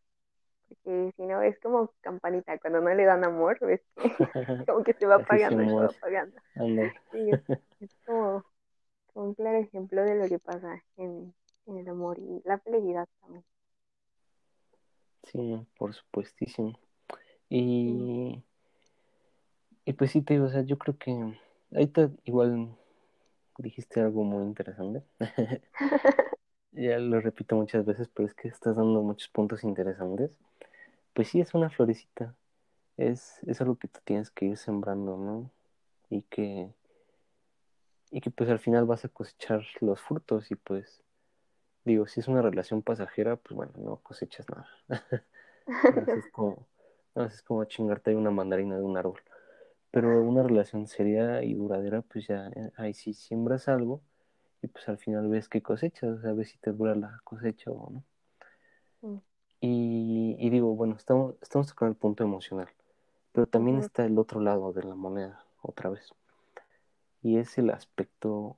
Porque si no, es como campanita, cuando no le dan amor, ves que [LAUGHS] [LAUGHS] como que se va apagando se va apagando. Sí, es, es como un claro ejemplo de lo que pasa en, en el amor y la felicidad también. Sí, por supuestísimo. Y, y pues sí te digo, o sea, yo creo que ahorita igual dijiste algo muy interesante. [LAUGHS] ya lo repito muchas veces, pero es que estás dando muchos puntos interesantes. Pues sí, es una florecita, es, es algo que tú tienes que ir sembrando, ¿no? Y que, y que pues al final vas a cosechar los frutos y pues digo, si es una relación pasajera, pues bueno, no cosechas nada. [LAUGHS] es como, no, es como chingarte ahí una mandarina de un árbol. Pero una relación seria y duradera, pues ya eh, ahí sí siembras algo y pues al final ves qué cosechas, o sea, ves si te dura la cosecha o no. Mm, Y, y digo, bueno, estamos, estamos tocando el punto emocional, pero también está el otro lado de la moneda, otra vez, y es el aspecto,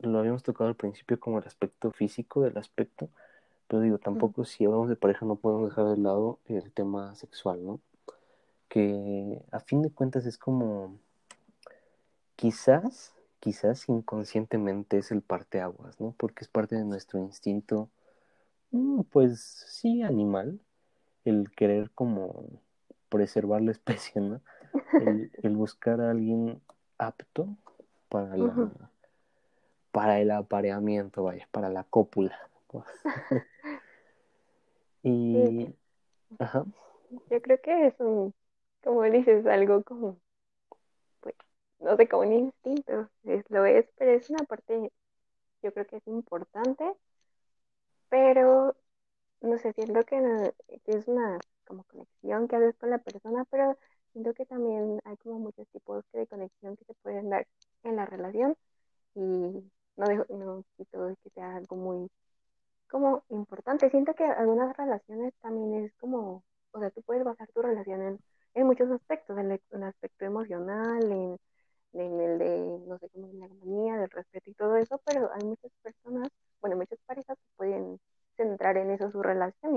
lo habíamos tocado al principio como el aspecto físico del aspecto, pero digo, tampoco si hablamos de pareja no podemos dejar de lado el tema sexual, ¿no? Que a fin de cuentas es como, quizás, quizás inconscientemente es el parteaguas, ¿no? Porque es parte de nuestro instinto, mm, pues sí, animal, el querer como preservar la [LAUGHS] especie, ¿no? El, el buscar a alguien apto para la, para el apareamiento, vaya, para la cópula. [LAUGHS] [LAUGHS] y, ajá. Yo creo que es un, como dices, algo como, pues, no sé, como un instinto, es, lo es, pero es una parte, yo creo que es importante, pero, no sé, siento que, que es una como conexión que haces con la persona, pero siento que también hay como muchos tipos de conexión que se pueden dar en la relación y no dejo, no quito que sea algo muy como importante. Siento que algunas relaciones también es como, o sea, tú puedes basar tu relación en, en muchos aspectos, en el, aspecto emocional, en, en, el de, no sé, como la armonía, del respeto y todo eso, pero hay muchas personas, bueno, muchas parejas que pueden centrar en eso su relación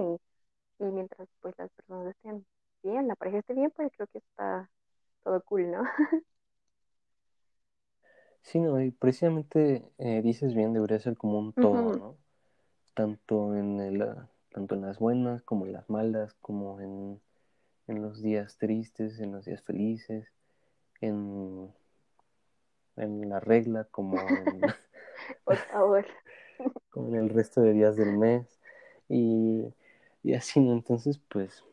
y, y mientras pues las personas estén bien, la pareja esté bien, pues creo que está todo cool, ¿no? [LAUGHS] Sí, no, y precisamente eh, dices bien, debería ser como un todo, ¿no? Tanto en, el, tanto en las buenas como en las malas, como en, en los días tristes, en los días felices, en, en la regla, como en, [LAUGHS] Por favor. [LAUGHS] como en el resto de días del mes. Y, y así, ¿no? Entonces, pues,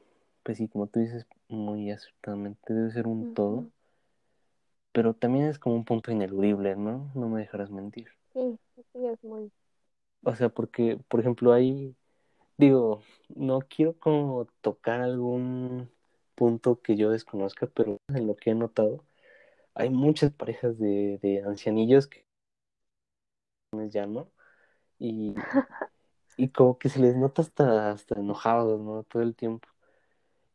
pues sí, como tú dices, muy acertadamente, debe ser un todo pero también es como un punto ineludible, ¿no? No me dejarás mentir. Sí, sí, es muy... O sea, porque, por ejemplo, hay, digo, no quiero como tocar algún punto que yo desconozca, pero en lo que he notado, hay muchas parejas de, de ancianillos que ya no, y, [LAUGHS] y como que se les nota hasta, hasta enojados, ¿no? Todo el tiempo.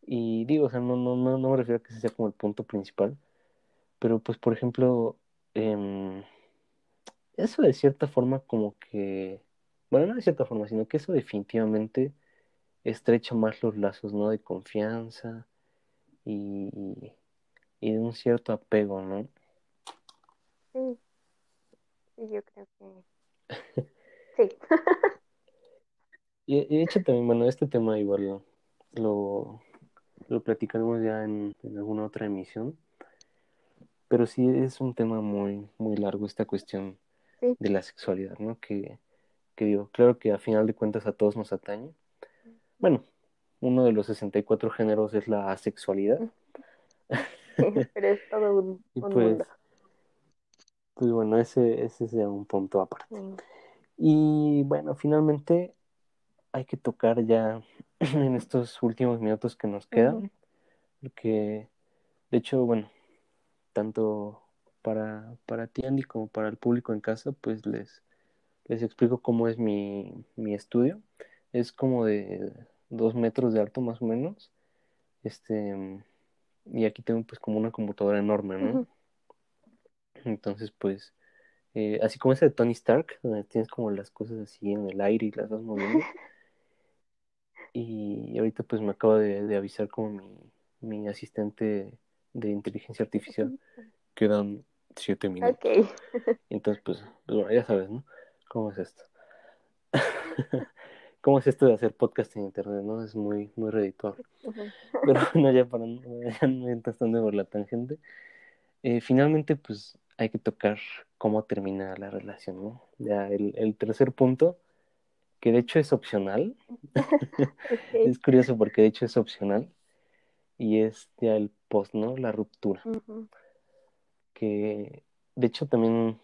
Y digo, o sea, no, no, no, no me refiero a que ese sea como el punto principal, pero pues, por ejemplo, eh, eso de cierta forma como que, bueno, no de cierta forma, sino que eso definitivamente estrecha más los lazos, ¿no? De confianza y, y de un cierto apego, ¿no? Sí, yo creo que [LAUGHS] sí. [LAUGHS] y, de hecho también, bueno, este tema igual lo, lo, platicaremos ya en, en alguna otra emisión, pero sí es un tema muy, muy largo esta cuestión sí. de la sexualidad, ¿no? Que, que digo, claro que a final de cuentas a todos nos atañe. Bueno, uno de los 64 géneros es la asexualidad. pero [LAUGHS] [LAUGHS] es todo un, y un pues, mundo. Pues bueno, ese, ese es un punto aparte. Mm. Y bueno, finalmente hay que tocar ya [CLEARS THROAT] en estos últimos minutos que nos quedan, uh -huh. porque de hecho, bueno, tanto para, para ti, Andy, como para el público en casa, pues les, les explico cómo es mi, mi estudio. Es como de dos metros de alto más o menos. Este, y aquí tengo pues como una computadora enorme, ¿no? Uh -huh. Entonces, pues, eh, así como esa de Tony Stark, donde tienes como las cosas así en el aire y las vas moviendo. [LAUGHS] y ahorita pues me acaba de, de avisar como mi, mi, asistente de inteligencia artificial quedan siete minutos. Okay. [LAUGHS] Entonces, pues, pues, bueno, ya sabes, ¿no? ¿Cómo es esto? [LAUGHS] ¿Cómo es esto de hacer podcast en internet, no? Es muy, muy redituable. Uh [LAUGHS] -huh. Pero bueno, ya para [LAUGHS] ya no estás tanto por la tangente. Eh, finalmente, pues, hay que tocar cómo termina la relación, ¿no? Ya el, el tercer punto, que de hecho es opcional. [LAUGHS] okay. es curioso porque de hecho es opcional. Y es ya el post, ¿no? La ruptura. Uh -huh. Que de hecho también,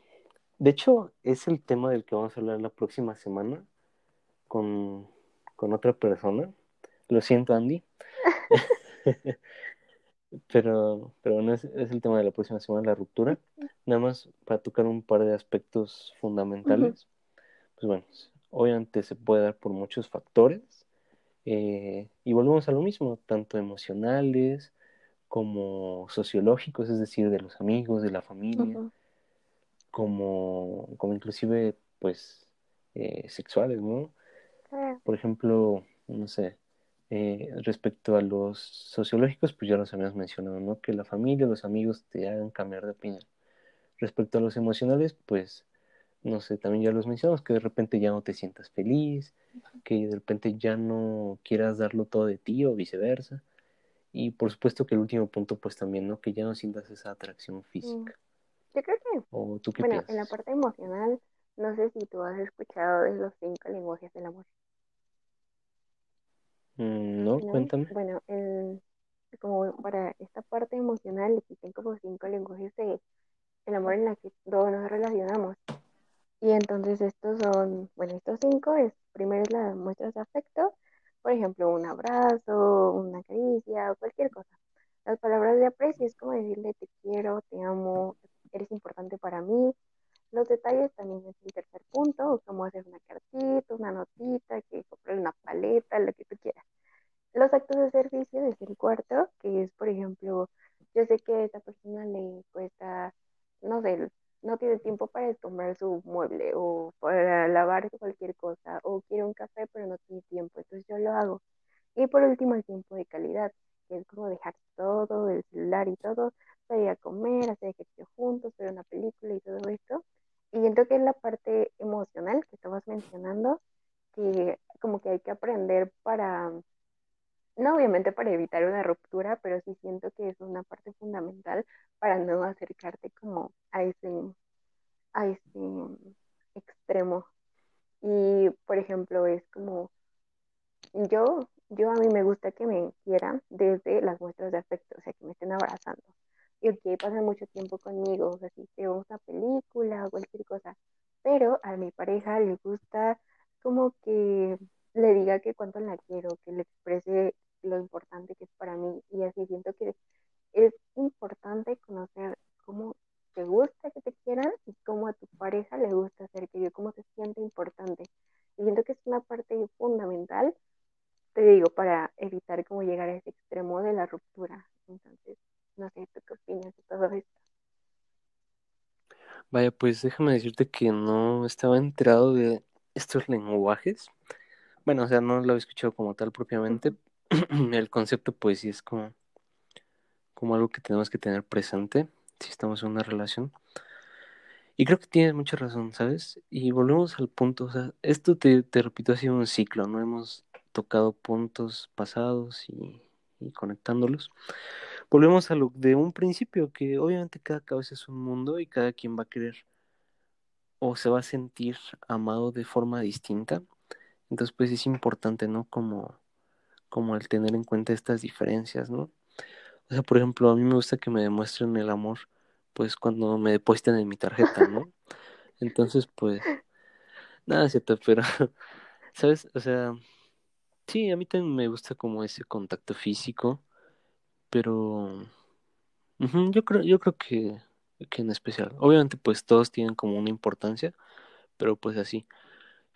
de hecho es el tema del que vamos a hablar la próxima semana con, con otra persona. Lo siento, Andy. [LAUGHS] [LAUGHS] pero, pero bueno, es, es, el tema de la próxima semana, la ruptura. Nada más para tocar un par de aspectos fundamentales. Uh -huh. Pues bueno, obviamente se puede dar por muchos factores. Eh, y volvemos a lo mismo, tanto emocionales como sociológicos, es decir, de los amigos, de la familia, uh -huh. como, como inclusive, pues, eh, sexuales, ¿no? Ah. Por ejemplo, no sé, eh, respecto a los sociológicos, pues ya los habíamos mencionado, ¿no? Que la familia, los amigos te hagan cambiar de opinión. Respecto a los emocionales, pues, no sé, también ya los mencionamos, que de repente ya no te sientas feliz, que de repente ya no quieras darlo todo de ti o viceversa. Y por supuesto que el último punto, pues también, ¿no? Que ya no sientas esa atracción física. Yo creo que, ¿O tú qué bueno, piensas? en la parte emocional, No sé si tú has escuchado de los cinco lenguajes del amor. Mm, no, ¿No? cuéntame. Bueno, el, como para esta parte emocional existen como cinco lenguajes de el amor en la que todos nos relacionamos. Y entonces estos son, bueno, estos cinco es, primero es las muestras de afecto, por ejemplo, un abrazo, una caricia cualquier cosa. Las palabras de aprecio es como decirle te quiero, te amo, eres importante para mí. Los detalles también es el tercer punto, como hacer una cartita, una notita, que comprar una paleta, lo que tú quieras. Los actos de servicio es el cuarto, que es, por ejemplo, yo sé que a esta persona le cuesta, no sé, no tiene tiempo para tomar su mueble o para lavar cualquier cosa, o quiere un café pero no tiene tiempo, entonces yo lo hago. Y por último, el tiempo de calidad, que es como dejar todo, el celular y todo, salir a comer, hacer ejercicio juntos, ver una película y todo esto. Y siento que es la parte emocional que estabas mencionando, que como que hay que aprender para no obviamente para evitar una ruptura, pero sí siento que es una parte fundamental para no acercarte como a ese, a ese extremo. Y, por ejemplo, es como yo, yo a mí me gusta que me quieran desde las muestras de afecto, o sea, que me estén abrazando. Y que pasen mucho tiempo conmigo, o sea, si veo una película o cualquier cosa. Pero a mi pareja le gusta como que le diga que cuánto la quiero, que le exprese lo importante que es para mí. Y así siento que es importante conocer cómo te gusta que te quieran y cómo a tu pareja le gusta ser querido, cómo se siente importante. Y siento que es una parte fundamental, te digo, para evitar como llegar a ese extremo de la ruptura. Entonces, no sé, ¿tú qué opinas de todo esto? Vaya, pues déjame decirte que no estaba enterado de estos lenguajes. Bueno, o sea, no lo he escuchado como tal propiamente. [CLEARS THROAT] El concepto, pues sí es como, como algo que tenemos que tener presente si estamos en una relación. Y creo que tienes mucha razón, ¿sabes? Y volvemos al punto, o sea, esto te, te repito, ha sido un ciclo, ¿no? Hemos tocado puntos pasados y, y conectándolos. Volvemos a lo de un principio, que obviamente cada cabeza es un mundo y cada quien va a querer o se va a sentir amado de forma distinta. Entonces, pues es importante, ¿no? Como, como el tener en cuenta estas diferencias, ¿no? O sea, por ejemplo, a mí me gusta que me demuestren el amor, pues cuando me depositan en mi tarjeta, ¿no? [LAUGHS] Entonces, pues, nada, cierto, pero, [LAUGHS] ¿sabes? O sea, sí, a mí también me gusta como ese contacto físico, pero yo creo, yo creo que, que en especial, obviamente, pues todos tienen como una importancia, pero pues así.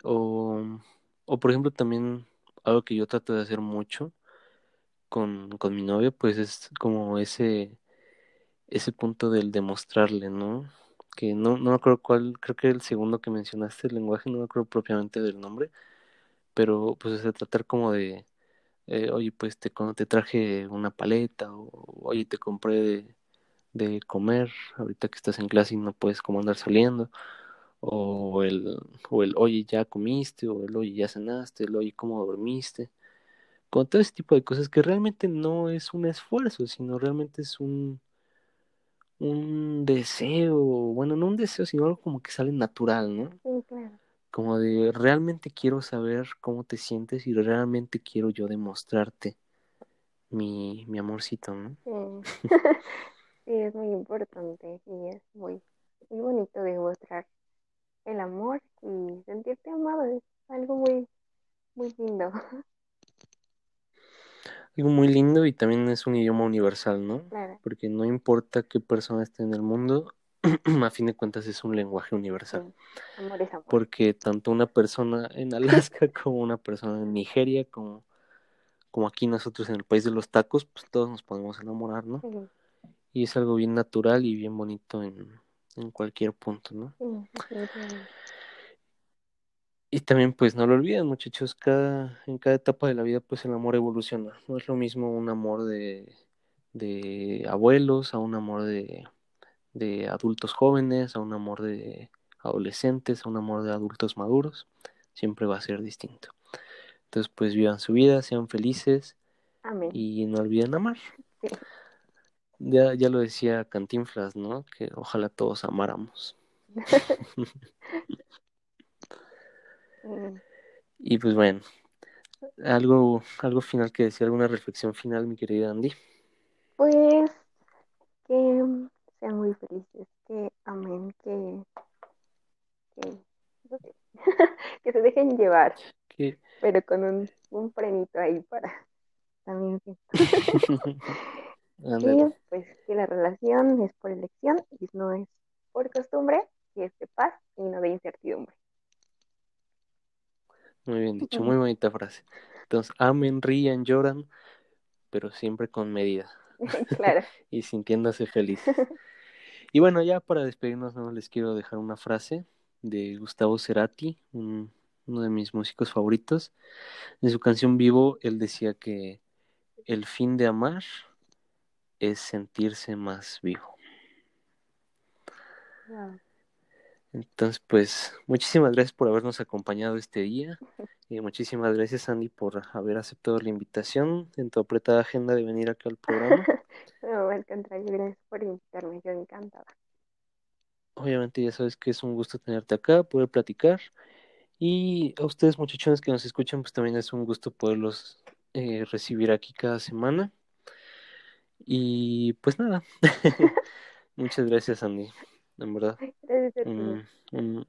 O, o por ejemplo, también algo que yo trato de hacer mucho con, con mi novia, pues es como ese, ese punto del demostrarle, ¿no? Que no, no me acuerdo cuál, creo que el segundo que mencionaste, el lenguaje, no me acuerdo propiamente del nombre, pero pues es tratar como de, eh, oye, pues te, te traje una paleta, o oye, te compré de, comer, ahorita que estás en clase y no puedes como andar saliendo, o el, o el oye, ya comiste, o el oye, ya cenaste, el oye, ¿cómo dormiste? Con todo ese tipo de cosas que realmente no es un esfuerzo, sino realmente es un, un deseo, bueno, no un deseo, sino algo como que sale natural, ¿no? Sí, claro. Como de realmente quiero saber cómo te sientes y realmente quiero yo demostrarte mi, mi amorcito, ¿no? Sí. [LAUGHS] [LAUGHS] sí, es muy importante y es muy, muy bonito demostrar el amor y sentirte amado es algo muy, muy lindo. [LAUGHS] Algo muy lindo y también es un idioma universal, ¿no? Claro. Porque no importa qué persona esté en el mundo, [CLEARS THROAT] a fin de cuentas es un lenguaje universal. Sí. Amor es amor. Porque tanto una persona en [LAUGHS] Alaska como una persona en Nigeria, como, como aquí nosotros en el país de los tacos, pues todos nos podemos enamorar, ¿no? Sí. Y es algo bien natural y bien bonito en, en cualquier punto, ¿no? Sí. Y también, pues no lo olviden, muchachos, cada, en cada etapa de la vida, pues el amor evoluciona. No es lo mismo un amor de, de abuelos, a un amor de, de adultos jóvenes, a un amor de adolescentes, a un amor de adultos maduros. Siempre va a ser distinto. Entonces, pues vivan su vida, sean felices Amén. y no olviden amar. Sí. Ya, ya lo decía Cantinflas, ¿no? Que ojalá todos amáramos. [LAUGHS] Mm, Y pues bueno, algo, algo final que decir, alguna reflexión final, mi querida Andy. Pues que sean muy felices, que amen, que, que, no sé, [LAUGHS] que se dejen llevar, pero con un, un frenito ahí para también que, [LAUGHS] [LAUGHS] que, pues que la relación es por elección y no es por costumbre, que es de paz y no de incertidumbre. Muy bien dicho, muy bonita frase. Entonces, amen, rían, lloran, pero siempre con medida claro. y sintiéndose felices. Y bueno, ya para despedirnos, no les quiero dejar una frase de Gustavo Cerati, un- uno de mis músicos favoritos. En su canción Vivo, él decía que el fin de amar es sentirse más vivo. Entonces, pues, muchísimas gracias por habernos acompañado este día. Y muchísimas gracias, Andy, por haber aceptado la invitación en tu apretada agenda de venir acá al programa. [LAUGHS] No, al contrario, gracias por invitarme, yo encantada. Obviamente ya sabes que es un gusto tenerte acá, poder platicar. Y a ustedes, muchachones que nos escuchan, pues también es un gusto poderlos eh, recibir aquí cada semana. Y pues nada, [LAUGHS] muchas gracias, Andy. En verdad, Gracias a ti. un,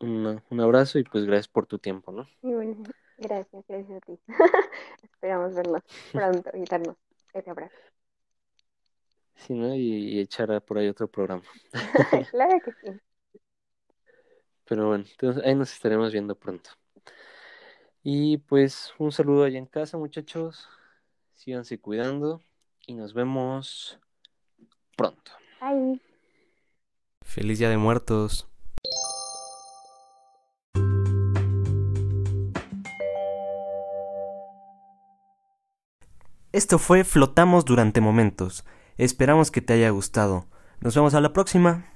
un, un abrazo y pues gracias por tu tiempo, ¿no? Y bueno, gracias, gracias a ti. [LAUGHS] Esperamos vernos pronto y darnos ese abrazo. Sí, ¿no? Y, y echar por ahí otro programa. [LAUGHS] claro que sí. Pero bueno, entonces ahí nos estaremos viendo pronto. Y pues un saludo allá en casa, muchachos. Síganse cuidando y nos vemos pronto. Bye. Feliz Día de Muertos. Esto fue Flotamos durante momentos. Esperamos que te haya gustado. Nos vemos a la próxima.